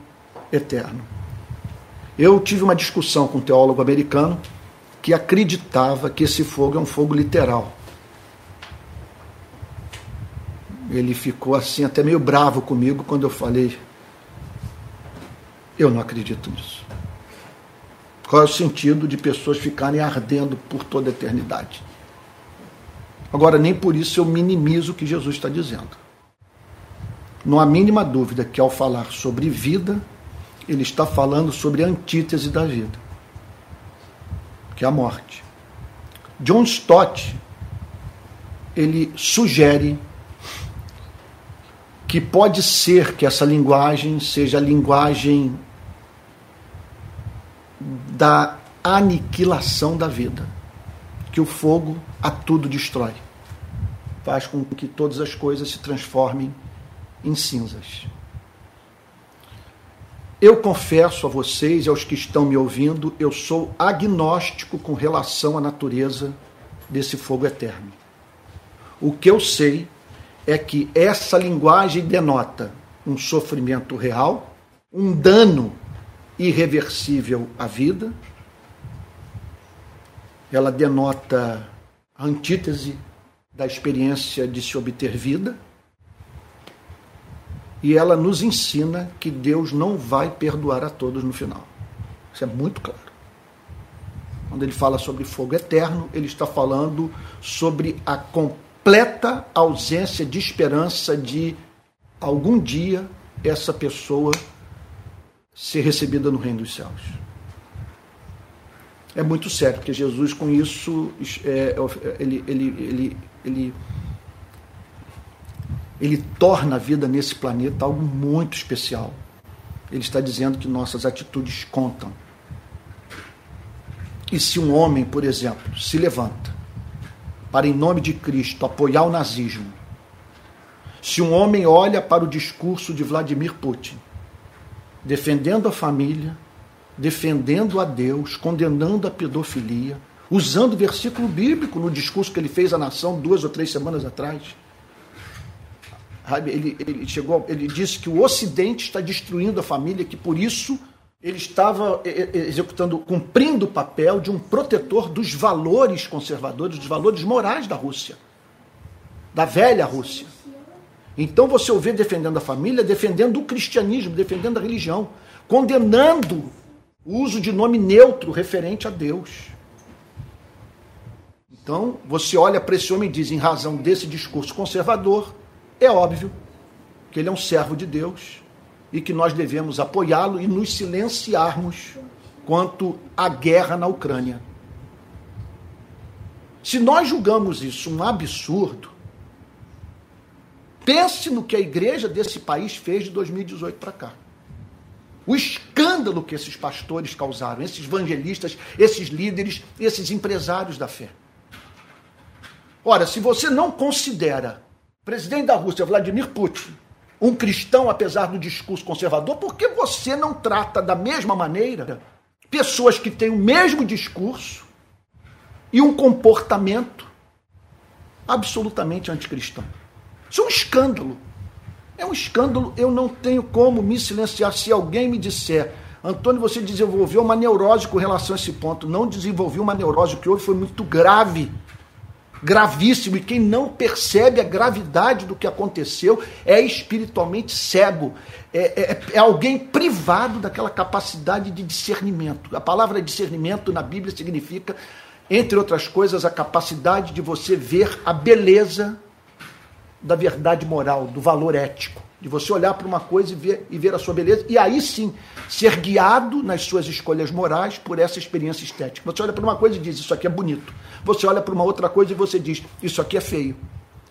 eterno. Eu tive uma discussão com um teólogo americano que acreditava que esse fogo é um fogo literal. Ele ficou assim até meio bravo comigo quando eu falei: Eu não acredito nisso. Qual é o sentido de pessoas ficarem ardendo por toda a eternidade? Agora, nem por isso eu minimizo o que Jesus está dizendo. Não há mínima dúvida que ao falar sobre vida, ele está falando sobre a antítese da vida, que é a morte. John Stott ele sugere que pode ser que essa linguagem seja a linguagem da aniquilação da vida, que o fogo a tudo destrói, faz com que todas as coisas se transformem em cinzas. Eu confesso a vocês e aos que estão me ouvindo, eu sou agnóstico com relação à natureza desse fogo eterno. O que eu sei é que essa linguagem denota um sofrimento real, um dano irreversível à vida, ela denota a antítese da experiência de se obter vida, e ela nos ensina que Deus não vai perdoar a todos no final. Isso é muito claro. Quando ele fala sobre fogo eterno, ele está falando sobre a completa ausência de esperança de algum dia essa pessoa ser recebida no reino dos céus. É muito sério, porque Jesus com isso é, ele, ele, ele, ele, ele torna a vida nesse planeta algo muito especial. Ele está dizendo que nossas atitudes contam. E se um homem, por exemplo, se levanta para, em nome de Cristo, apoiar o nazismo, se um homem olha para o discurso de Vladimir Putin defendendo a família, defendendo a Deus, condenando a pedofilia, usando o versículo bíblico no discurso que ele fez à nação duas ou três semanas atrás. Ele, ele chegou, ele disse que o Ocidente está destruindo a família, que por isso ele estava executando, cumprindo o papel de um protetor dos valores conservadores, dos valores morais da Rússia, da velha Rússia. Então você o vê defendendo a família, defendendo o cristianismo, defendendo a religião, condenando o uso de nome neutro referente a Deus. Então você olha para esse homem e diz, em razão desse discurso conservador, é óbvio que ele é um servo de Deus e que nós devemos apoiá-lo e nos silenciarmos quanto à guerra na Ucrânia. Se nós julgamos isso um absurdo, Pense no que a igreja desse país fez de 2018 para cá. O escândalo que esses pastores causaram, esses evangelistas, esses líderes, esses empresários da fé. Ora, se você não considera presidente da Rússia, Vladimir Putin, um cristão, apesar do discurso conservador, por que você não trata da mesma maneira pessoas que têm o mesmo discurso e um comportamento absolutamente anticristão? Isso é um escândalo. É um escândalo. Eu não tenho como me silenciar se alguém me disser. Antônio, você desenvolveu uma neurose com relação a esse ponto. Não desenvolvi uma neurose. O que houve foi muito grave. Gravíssimo. E quem não percebe a gravidade do que aconteceu é espiritualmente cego. É, é, é alguém privado daquela capacidade de discernimento. A palavra discernimento na Bíblia significa, entre outras coisas, a capacidade de você ver a beleza da verdade moral, do valor ético, de você olhar para uma coisa e ver, e ver a sua beleza, e aí sim ser guiado nas suas escolhas morais por essa experiência estética. Você olha para uma coisa e diz: Isso aqui é bonito. Você olha para uma outra coisa e você diz: Isso aqui é feio.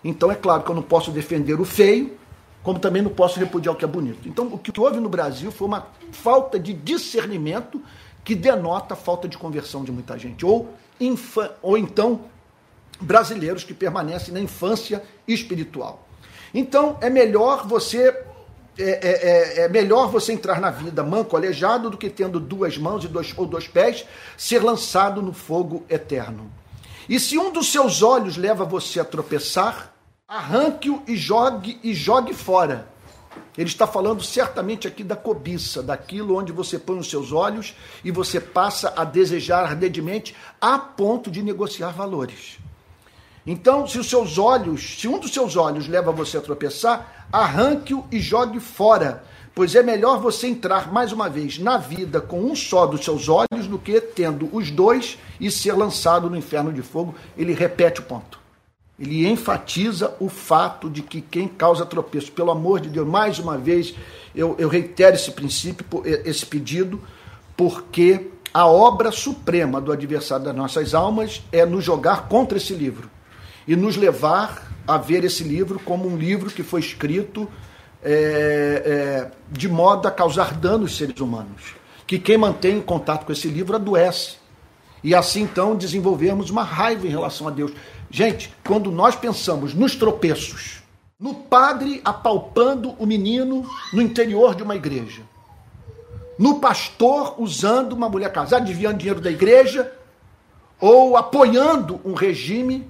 Então é claro que eu não posso defender o feio, como também não posso repudiar o que é bonito. Então o que houve no Brasil foi uma falta de discernimento que denota a falta de conversão de muita gente. Ou, ou então brasileiros que permanecem na infância espiritual. Então é melhor você é, é, é, é, melhor você entrar na vida manco, aleijado, do que tendo duas mãos e dois, ou dois pés, ser lançado no fogo eterno. E se um dos seus olhos leva você a tropeçar, arranque-o e jogue e jogue fora. Ele está falando certamente aqui da cobiça, daquilo onde você põe os seus olhos e você passa a desejar ardentemente a ponto de negociar valores. Então, se os seus olhos, se um dos seus olhos leva você a tropeçar, arranque-o e jogue fora, pois é melhor você entrar mais uma vez na vida com um só dos seus olhos do que tendo os dois e ser lançado no inferno de fogo. Ele repete o ponto. Ele enfatiza o fato de que quem causa tropeço, pelo amor de Deus, mais uma vez, eu, eu reitero esse princípio, esse pedido, porque a obra suprema do adversário das nossas almas é nos jogar contra esse livro e nos levar a ver esse livro como um livro que foi escrito é, é, de modo a causar dano aos seres humanos. Que quem mantém contato com esse livro adoece. E assim então desenvolvermos uma raiva em relação a Deus. Gente, quando nós pensamos nos tropeços, no padre apalpando o menino no interior de uma igreja, no pastor usando uma mulher casada, desviando dinheiro da igreja, ou apoiando um regime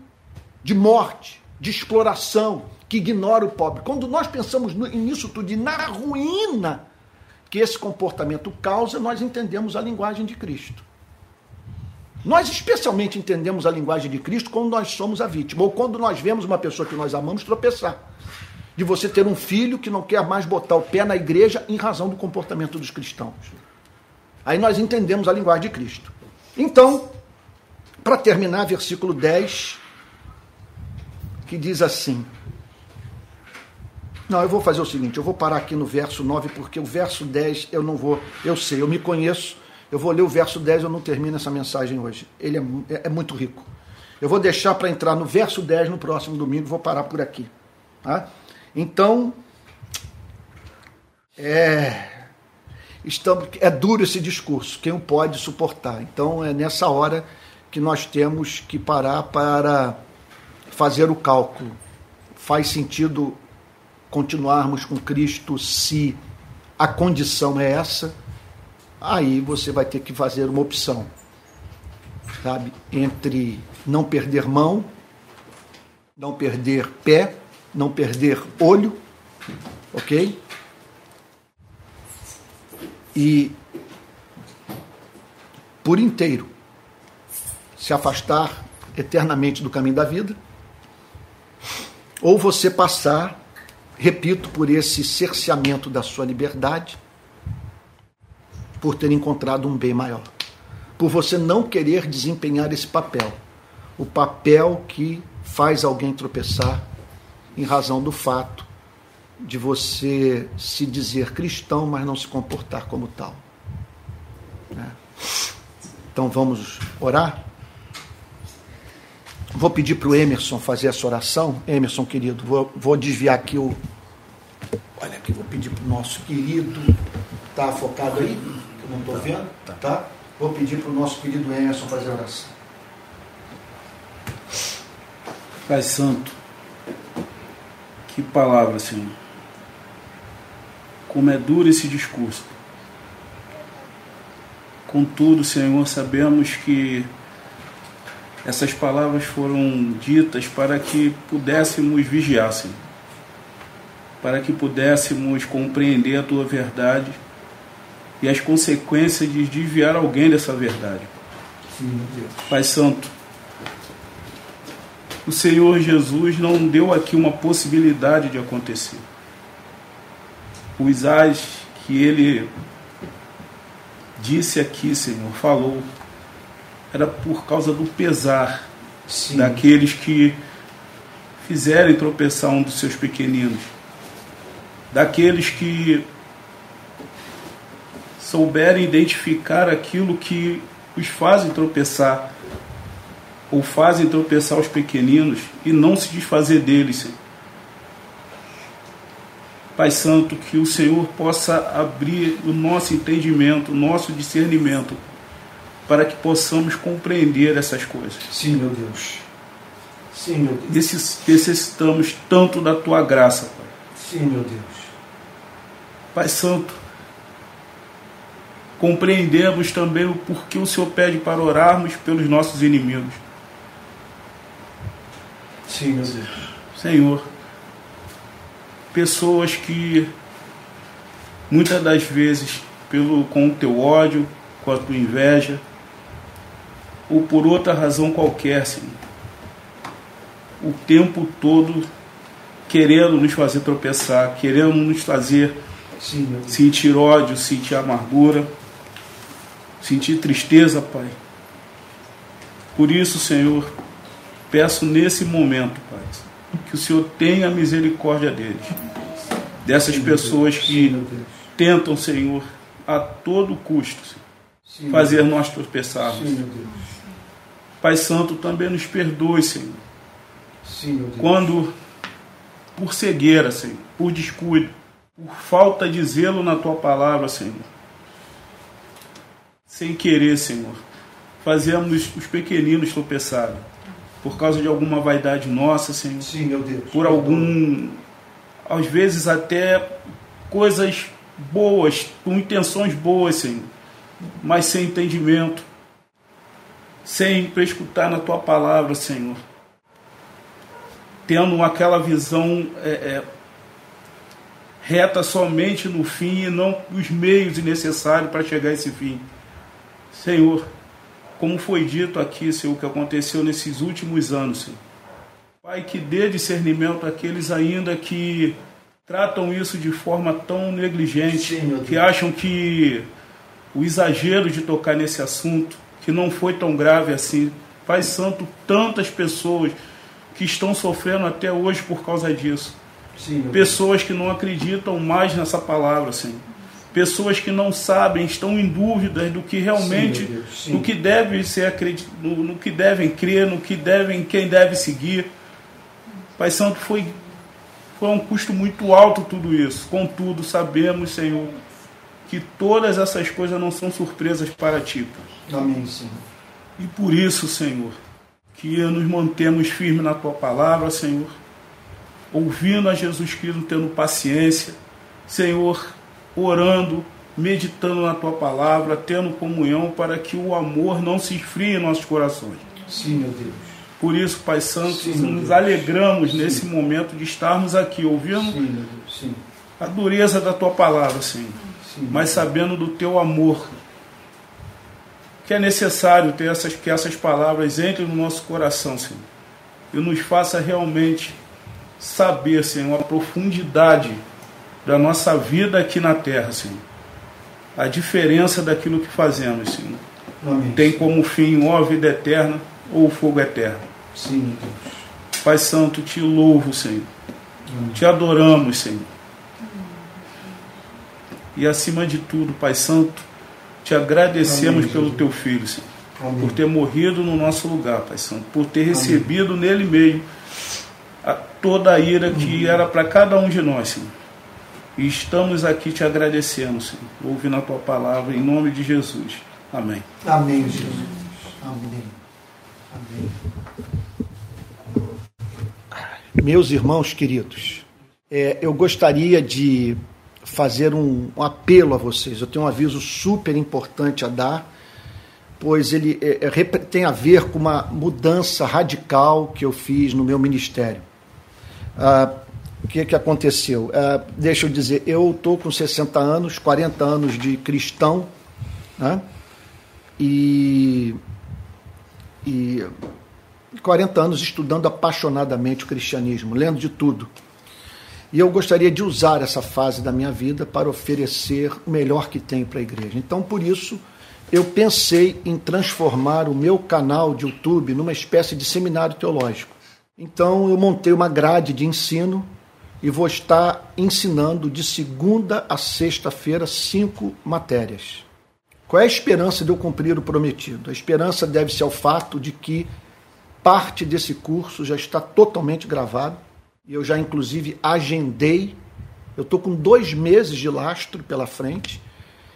de morte, de exploração, que ignora o pobre. Quando nós pensamos nisso tudo e na ruína que esse comportamento causa, nós entendemos a linguagem de Cristo. Nós especialmente entendemos a linguagem de Cristo quando nós somos a vítima, ou quando nós vemos uma pessoa que nós amamos tropeçar. De você ter um filho que não quer mais botar o pé na igreja em razão do comportamento dos cristãos. Aí nós entendemos a linguagem de Cristo. Então, para terminar, versículo 10, que diz assim: não, eu vou fazer o seguinte, eu vou parar aqui no verso 9, porque o verso 10 eu não vou, eu sei, eu me conheço, eu vou ler o verso 10, eu não termino essa mensagem hoje. Ele é, é, é muito rico. Eu vou deixar para entrar no verso 10 no próximo domingo, vou parar por aqui. Tá? Então, é, estamos, é duro esse discurso, quem o pode suportar? Então é nessa hora que nós temos que parar para fazer o cálculo. Faz sentido continuarmos com Cristo se a condição é essa, aí você vai ter que fazer uma opção, sabe? Entre não perder mão, não perder pé, não perder olho, ok? E por inteiro se afastar eternamente do caminho da vida, ou você passar repito, por esse cerceamento da sua liberdade, por ter encontrado um bem maior, por você não querer desempenhar esse papel, o papel que faz alguém tropeçar em razão do fato de você se dizer cristão, mas não se comportar como tal. Né? Então vamos orar? Vou pedir para o Emerson fazer essa oração. Emerson, querido, vou, vou desviar aqui o. Olha aqui, vou pedir para o nosso querido. Está focado aí? Que eu não estou vendo. Tá. tá? Vou pedir para o nosso querido Emerson fazer a oração. Pai Santo, que palavra, Senhor. Como é duro esse discurso. Contudo, Senhor, sabemos que essas palavras foram ditas para que pudéssemos vigiar, Senhor. Para que pudéssemos compreender a tua verdade e as consequências de desviar alguém dessa verdade. Sim, Pai Santo, o Senhor Jesus não deu aqui uma possibilidade de acontecer. Os ais que ele disse aqui, Senhor, falou, era por causa do pesar Sim. daqueles que fizerem tropeçar um dos seus pequeninos, daqueles que souberem identificar aquilo que os fazem tropeçar, ou fazem tropeçar os pequeninos e não se desfazer deles. Senhor. Pai Santo, que o Senhor possa abrir o nosso entendimento, o nosso discernimento para que possamos compreender essas coisas. Sim, meu Deus. Sim, meu Deus. Necessitamos tanto da tua graça, Pai. Sim, meu Deus. Pai Santo, compreendemos também o porquê o Senhor pede para orarmos pelos nossos inimigos. Sim, meu Deus. Senhor, pessoas que muitas das vezes, pelo com o teu ódio, com a tua inveja, ou por outra razão qualquer, Senhor. O tempo todo querendo nos fazer tropeçar, querendo nos fazer Sim, sentir ódio, sentir amargura, sentir tristeza, Pai. Por isso, Senhor, peço nesse momento, Pai, que o Senhor tenha misericórdia deles, dessas Sim, pessoas que tentam, Senhor, a todo custo, Sim, fazer nós tropeçarmos. Pai Santo, também nos perdoe, Senhor. Sim, meu Deus. Quando, por cegueira, Senhor, por descuido, por falta de zelo na tua palavra, Senhor, sem querer, Senhor, fazemos os pequeninos tropeçarem por causa de alguma vaidade nossa, Senhor. Sim, meu Deus. Por algum, às vezes até coisas boas, com intenções boas, Senhor, mas sem entendimento, sem escutar na tua palavra, Senhor. Tendo aquela visão é, é, reta somente no fim e não os meios necessários para chegar a esse fim. Senhor, como foi dito aqui, Senhor, o que aconteceu nesses últimos anos, Senhor. Pai, que dê discernimento àqueles ainda que tratam isso de forma tão negligente, Sim, que acham que o exagero de tocar nesse assunto, que não foi tão grave assim. Pai Santo, tantas pessoas que estão sofrendo até hoje por causa disso. Sim, pessoas que não acreditam mais nessa palavra, Senhor pessoas que não sabem, estão em dúvidas do que realmente, sim, sim. no que deve ser no, no, que devem crer, no que devem, quem deve seguir. Pai Santo, foi, foi um custo muito alto tudo isso. Contudo, sabemos, Senhor, que todas essas coisas não são surpresas para ti. Amém, Senhor. E por isso, Senhor, que nos mantemos firmes na tua palavra, Senhor, ouvindo a Jesus Cristo, tendo paciência, Senhor, orando, meditando na tua palavra, tendo comunhão para que o amor não se esfrie em nossos corações. Sim, meu Deus. Por isso, Pai Santo, Sim, nos alegramos Sim. nesse momento de estarmos aqui ouvindo Sim, a dureza da tua palavra, Senhor, mas sabendo do teu amor. Que é necessário ter essas, que essas palavras entrem no nosso coração, Senhor, e nos faça realmente saber, Senhor, a profundidade da nossa vida aqui na terra, Senhor. A diferença daquilo que fazemos, Senhor. Amém. Tem como fim ou a vida eterna ou o fogo eterno. Sim, Deus. Pai Santo, te louvo, Senhor. Amém. Te adoramos, Senhor. E acima de tudo, Pai Santo, te agradecemos Amém, pelo teu filho, Senhor. Amém. Por ter morrido no nosso lugar, Pai Santo. Por ter recebido nele mesmo a, toda a ira que era para cada um de nós, Senhor. E estamos aqui te agradecendo, Senhor, ouvindo a tua palavra, em nome de Jesus. Amém. Amém, Jesus. Amém. Amém. Meus irmãos queridos, é, eu gostaria de fazer um, um, apelo a vocês. Eu tenho um aviso super importante a dar, pois ele é, é, tem a ver com uma mudança radical que eu fiz no meu ministério. Ah, o que, que aconteceu? Uh, deixa eu dizer, eu estou com 60 anos, 40 anos de cristão, né? e, e 40 anos estudando apaixonadamente o cristianismo, lendo de tudo. E eu gostaria de usar essa fase da minha vida para oferecer o melhor que tenho para a igreja. Então, por isso, eu pensei em transformar o meu canal de YouTube numa espécie de seminário teológico. Então, eu montei uma grade de ensino e vou estar ensinando de segunda a sexta-feira cinco matérias. Qual é a esperança de eu cumprir o prometido? A esperança deve-se ao fato de que parte desse curso já está totalmente gravado e eu já inclusive agendei. Eu estou com dois meses de lastro pela frente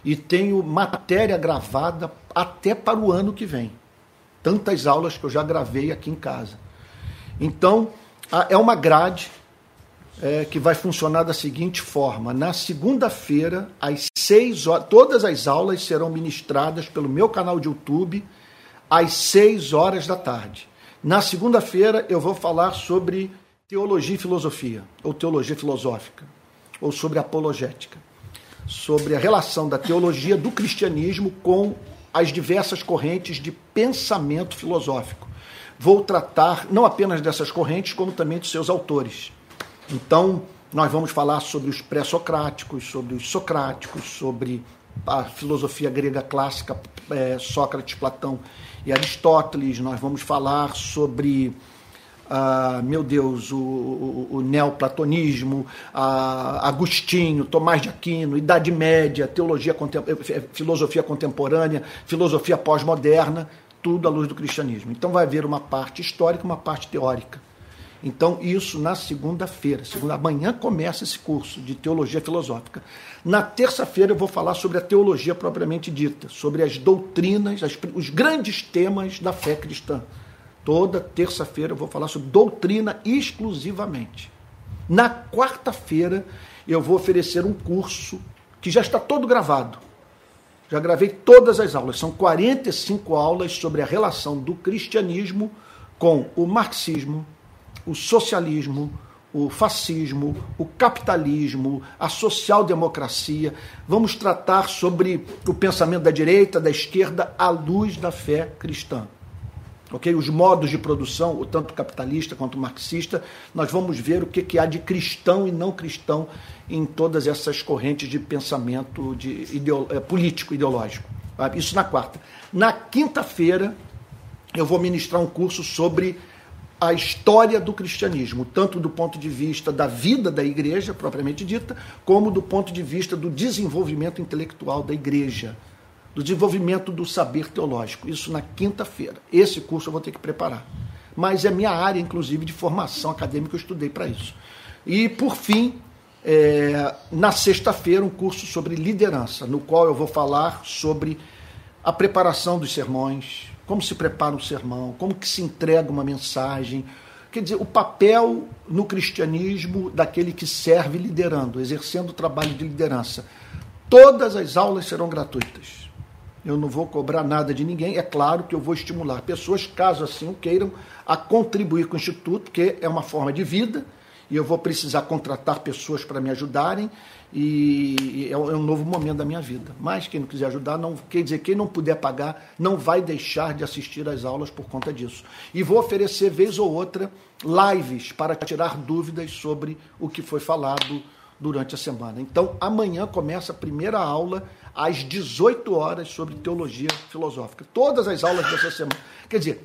e tenho matéria gravada até para o ano que vem. Tantas aulas que eu já gravei aqui em casa. Então, é uma grade é, que vai funcionar da seguinte forma: na segunda-feira, às seis horas, todas as aulas serão ministradas pelo meu canal de YouTube às seis horas da tarde. Na segunda-feira, eu vou falar sobre teologia e filosofia, ou teologia filosófica, ou sobre apologética, sobre a relação da teologia do cristianismo com as diversas correntes de pensamento filosófico. Vou tratar não apenas dessas correntes, como também de seus autores. Então, nós vamos falar sobre os pré-socráticos, sobre os socráticos, sobre a filosofia grega clássica, é, Sócrates, Platão e Aristóteles. Nós vamos falar sobre, ah, meu Deus, o, o, o neoplatonismo, ah, Agostinho, Tomás de Aquino, Idade Média, teologia, eh, filosofia contemporânea, filosofia pós-moderna, tudo à luz do cristianismo. Então vai haver uma parte histórica, uma parte teórica. Então, isso na segunda-feira. Segunda, amanhã começa esse curso de teologia filosófica. Na terça-feira eu vou falar sobre a teologia propriamente dita, sobre as doutrinas, as, os grandes temas da fé cristã. Toda terça-feira eu vou falar sobre doutrina exclusivamente. Na quarta-feira eu vou oferecer um curso que já está todo gravado. Já gravei todas as aulas. São 45 aulas sobre a relação do cristianismo com o marxismo, o socialismo, o fascismo, o capitalismo, a social-democracia. Vamos tratar sobre o pensamento da direita, da esquerda, à luz da fé cristã. Okay? Os modos de produção, tanto capitalista quanto marxista, nós vamos ver o que, que há de cristão e não cristão em todas essas correntes de pensamento de é, político, ideológico. Isso na quarta. Na quinta-feira, eu vou ministrar um curso sobre a história do cristianismo, tanto do ponto de vista da vida da igreja, propriamente dita, como do ponto de vista do desenvolvimento intelectual da igreja do desenvolvimento do saber teológico. Isso na quinta-feira. Esse curso eu vou ter que preparar. Mas é minha área, inclusive, de formação acadêmica, eu estudei para isso. E, por fim, é, na sexta-feira, um curso sobre liderança, no qual eu vou falar sobre a preparação dos sermões, como se prepara um sermão, como que se entrega uma mensagem, quer dizer, o papel no cristianismo daquele que serve liderando, exercendo o trabalho de liderança. Todas as aulas serão gratuitas eu não vou cobrar nada de ninguém. É claro que eu vou estimular pessoas, caso assim o queiram, a contribuir com o Instituto, porque é uma forma de vida e eu vou precisar contratar pessoas para me ajudarem e é, é um novo momento da minha vida. Mas quem não quiser ajudar, não quer dizer quem não puder pagar, não vai deixar de assistir às aulas por conta disso. E vou oferecer vez ou outra lives para tirar dúvidas sobre o que foi falado durante a semana. Então, amanhã começa a primeira aula às 18 horas sobre teologia filosófica. Todas as aulas dessa semana. Quer dizer,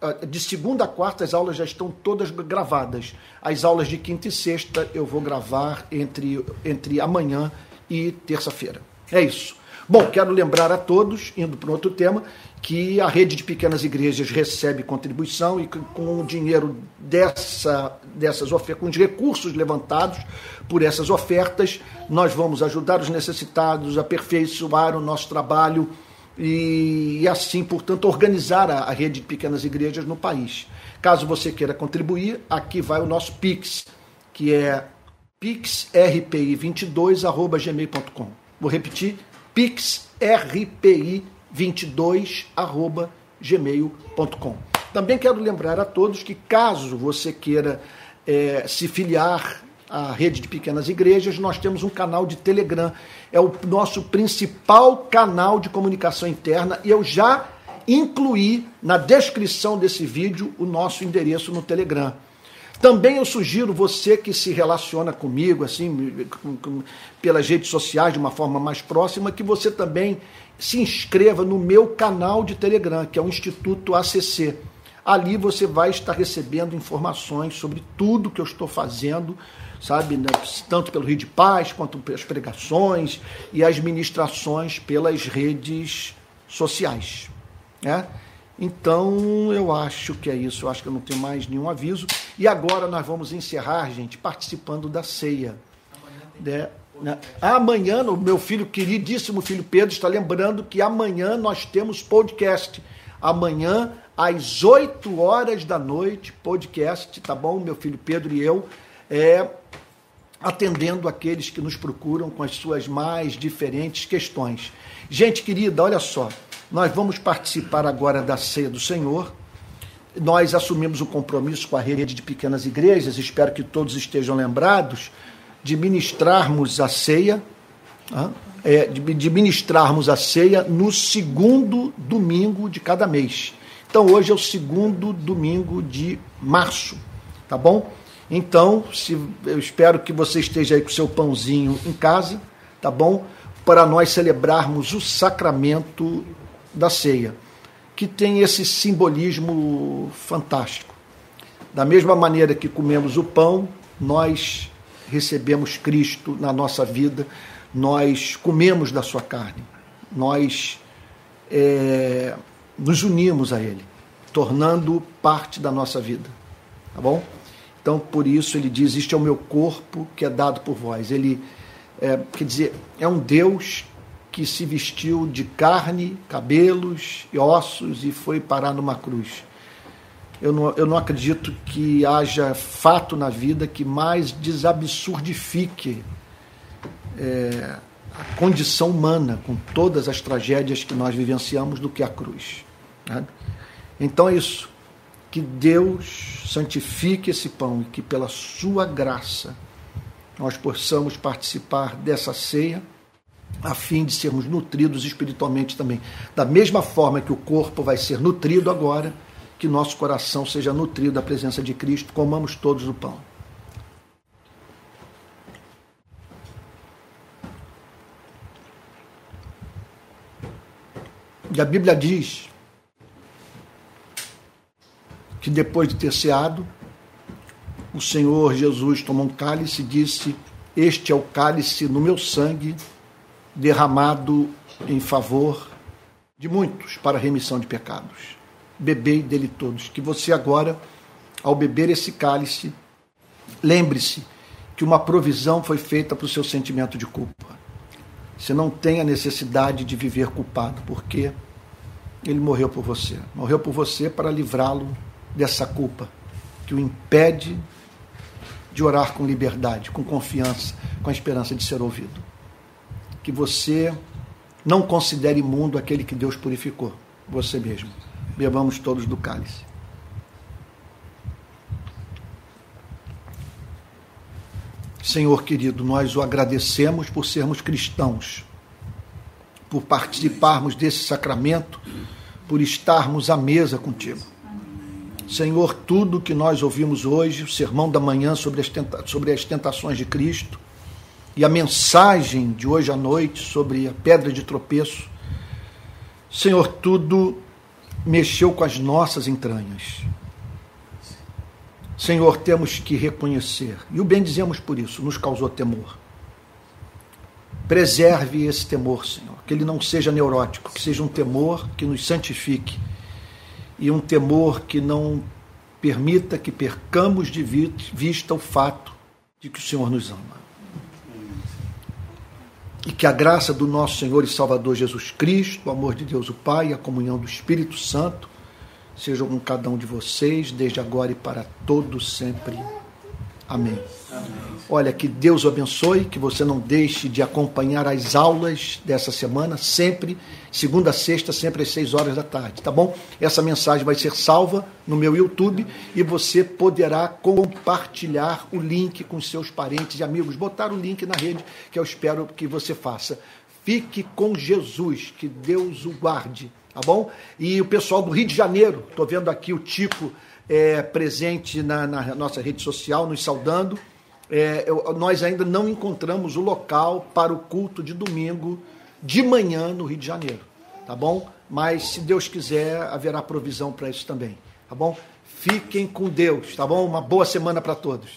ah, de segunda a quarta as aulas já estão todas gravadas. As aulas de quinta e sexta eu vou gravar entre, entre amanhã e terça-feira. É isso. Bom, quero lembrar a todos, indo para outro tema, que a rede de pequenas igrejas recebe contribuição e com o dinheiro dessa, dessas ofertas, com os recursos levantados por essas ofertas, nós vamos ajudar os necessitados, aperfeiçoar o nosso trabalho e, e assim, portanto, organizar a, a rede de pequenas igrejas no país. Caso você queira contribuir, aqui vai o nosso Pix, que é pixrpi22@gmail.com. Vou repetir, pixrpi22 22@gmail.com. Também quero lembrar a todos que caso você queira é, se filiar à rede de pequenas igrejas, nós temos um canal de Telegram. É o nosso principal canal de comunicação interna e eu já incluí na descrição desse vídeo o nosso endereço no Telegram. Também eu sugiro você que se relaciona comigo, assim, com, com, pelas redes sociais de uma forma mais próxima, que você também se inscreva no meu canal de Telegram, que é o Instituto ACC. Ali você vai estar recebendo informações sobre tudo que eu estou fazendo, sabe, né? tanto pelo Rio de Paz, quanto pelas pregações e as ministrações pelas redes sociais. Né? Então, eu acho que é isso. Eu acho que eu não tenho mais nenhum aviso. E agora nós vamos encerrar, gente, participando da ceia. Né? Amanhã, o meu filho, queridíssimo filho Pedro, está lembrando que amanhã nós temos podcast. Amanhã, às 8 horas da noite, podcast, tá bom? Meu filho Pedro e eu, é, atendendo aqueles que nos procuram com as suas mais diferentes questões. Gente querida, olha só. Nós vamos participar agora da ceia do Senhor. Nós assumimos o um compromisso com a rede de pequenas igrejas, espero que todos estejam lembrados, de ministrarmos a ceia, é, de ministrarmos a ceia no segundo domingo de cada mês. Então hoje é o segundo domingo de março, tá bom? Então, se, eu espero que você esteja aí com seu pãozinho em casa, tá bom? Para nós celebrarmos o sacramento da ceia, que tem esse simbolismo fantástico. Da mesma maneira que comemos o pão, nós recebemos Cristo na nossa vida, nós comemos da sua carne, nós é, nos unimos a Ele, tornando parte da nossa vida. Tá bom? Então, por isso ele diz: Este é o meu corpo que é dado por vós. Ele, é, quer dizer, é um Deus que se vestiu de carne, cabelos e ossos e foi parar numa cruz. Eu não, eu não acredito que haja fato na vida que mais desabsurdifique é, a condição humana, com todas as tragédias que nós vivenciamos, do que a cruz. Né? Então é isso. Que Deus santifique esse pão e que pela sua graça nós possamos participar dessa ceia a fim de sermos nutridos espiritualmente também. Da mesma forma que o corpo vai ser nutrido agora, que nosso coração seja nutrido da presença de Cristo, comamos todos o pão. E a Bíblia diz que depois de ter ceado, o Senhor Jesus tomou um cálice e disse: Este é o cálice no meu sangue, derramado em favor de muitos para remissão de pecados. Bebei dele todos. Que você agora, ao beber esse cálice, lembre-se que uma provisão foi feita para o seu sentimento de culpa. Você não tem a necessidade de viver culpado, porque ele morreu por você. Morreu por você para livrá-lo dessa culpa que o impede de orar com liberdade, com confiança, com a esperança de ser ouvido. Que você não considere imundo aquele que Deus purificou, você mesmo. Bebamos todos do cálice. Senhor querido, nós o agradecemos por sermos cristãos, por participarmos desse sacramento, por estarmos à mesa contigo. Senhor, tudo que nós ouvimos hoje, o sermão da manhã sobre as, tentações de Cristo e a mensagem de hoje à noite sobre a pedra de tropeço, Senhor, tudo mexeu com as nossas entranhas. Senhor, temos que reconhecer, e o bem dizemos por isso, nos causou temor. Preserve esse temor, Senhor, que ele não seja neurótico, que seja um temor que nos santifique e um temor que não permita que percamos de vista o fato de que o Senhor nos ama. E que a graça do nosso Senhor e Salvador Jesus Cristo, o amor de Deus o Pai e a comunhão do Espírito Santo sejam com cada um de vocês, desde agora e para todo sempre. Amém. Olha, que Deus o abençoe, que você não deixe de acompanhar as aulas dessa semana, sempre, segunda a sexta, sempre às seis horas da tarde, tá bom? Essa mensagem vai ser salva no meu YouTube e você poderá compartilhar o link com seus parentes e amigos, botar o link na rede, que eu espero que você faça. Fique com Jesus, que Deus o guarde, tá bom? E o pessoal do Rio de Janeiro, estou vendo aqui o tipo é, presente na, na nossa rede social, nos saudando é, eu, nós ainda não encontramos o local para o culto de domingo de manhã no Rio de Janeiro, tá bom? Mas se Deus quiser, haverá provisão para isso também, tá bom? Fiquem com Deus, tá bom? Uma boa semana para todos.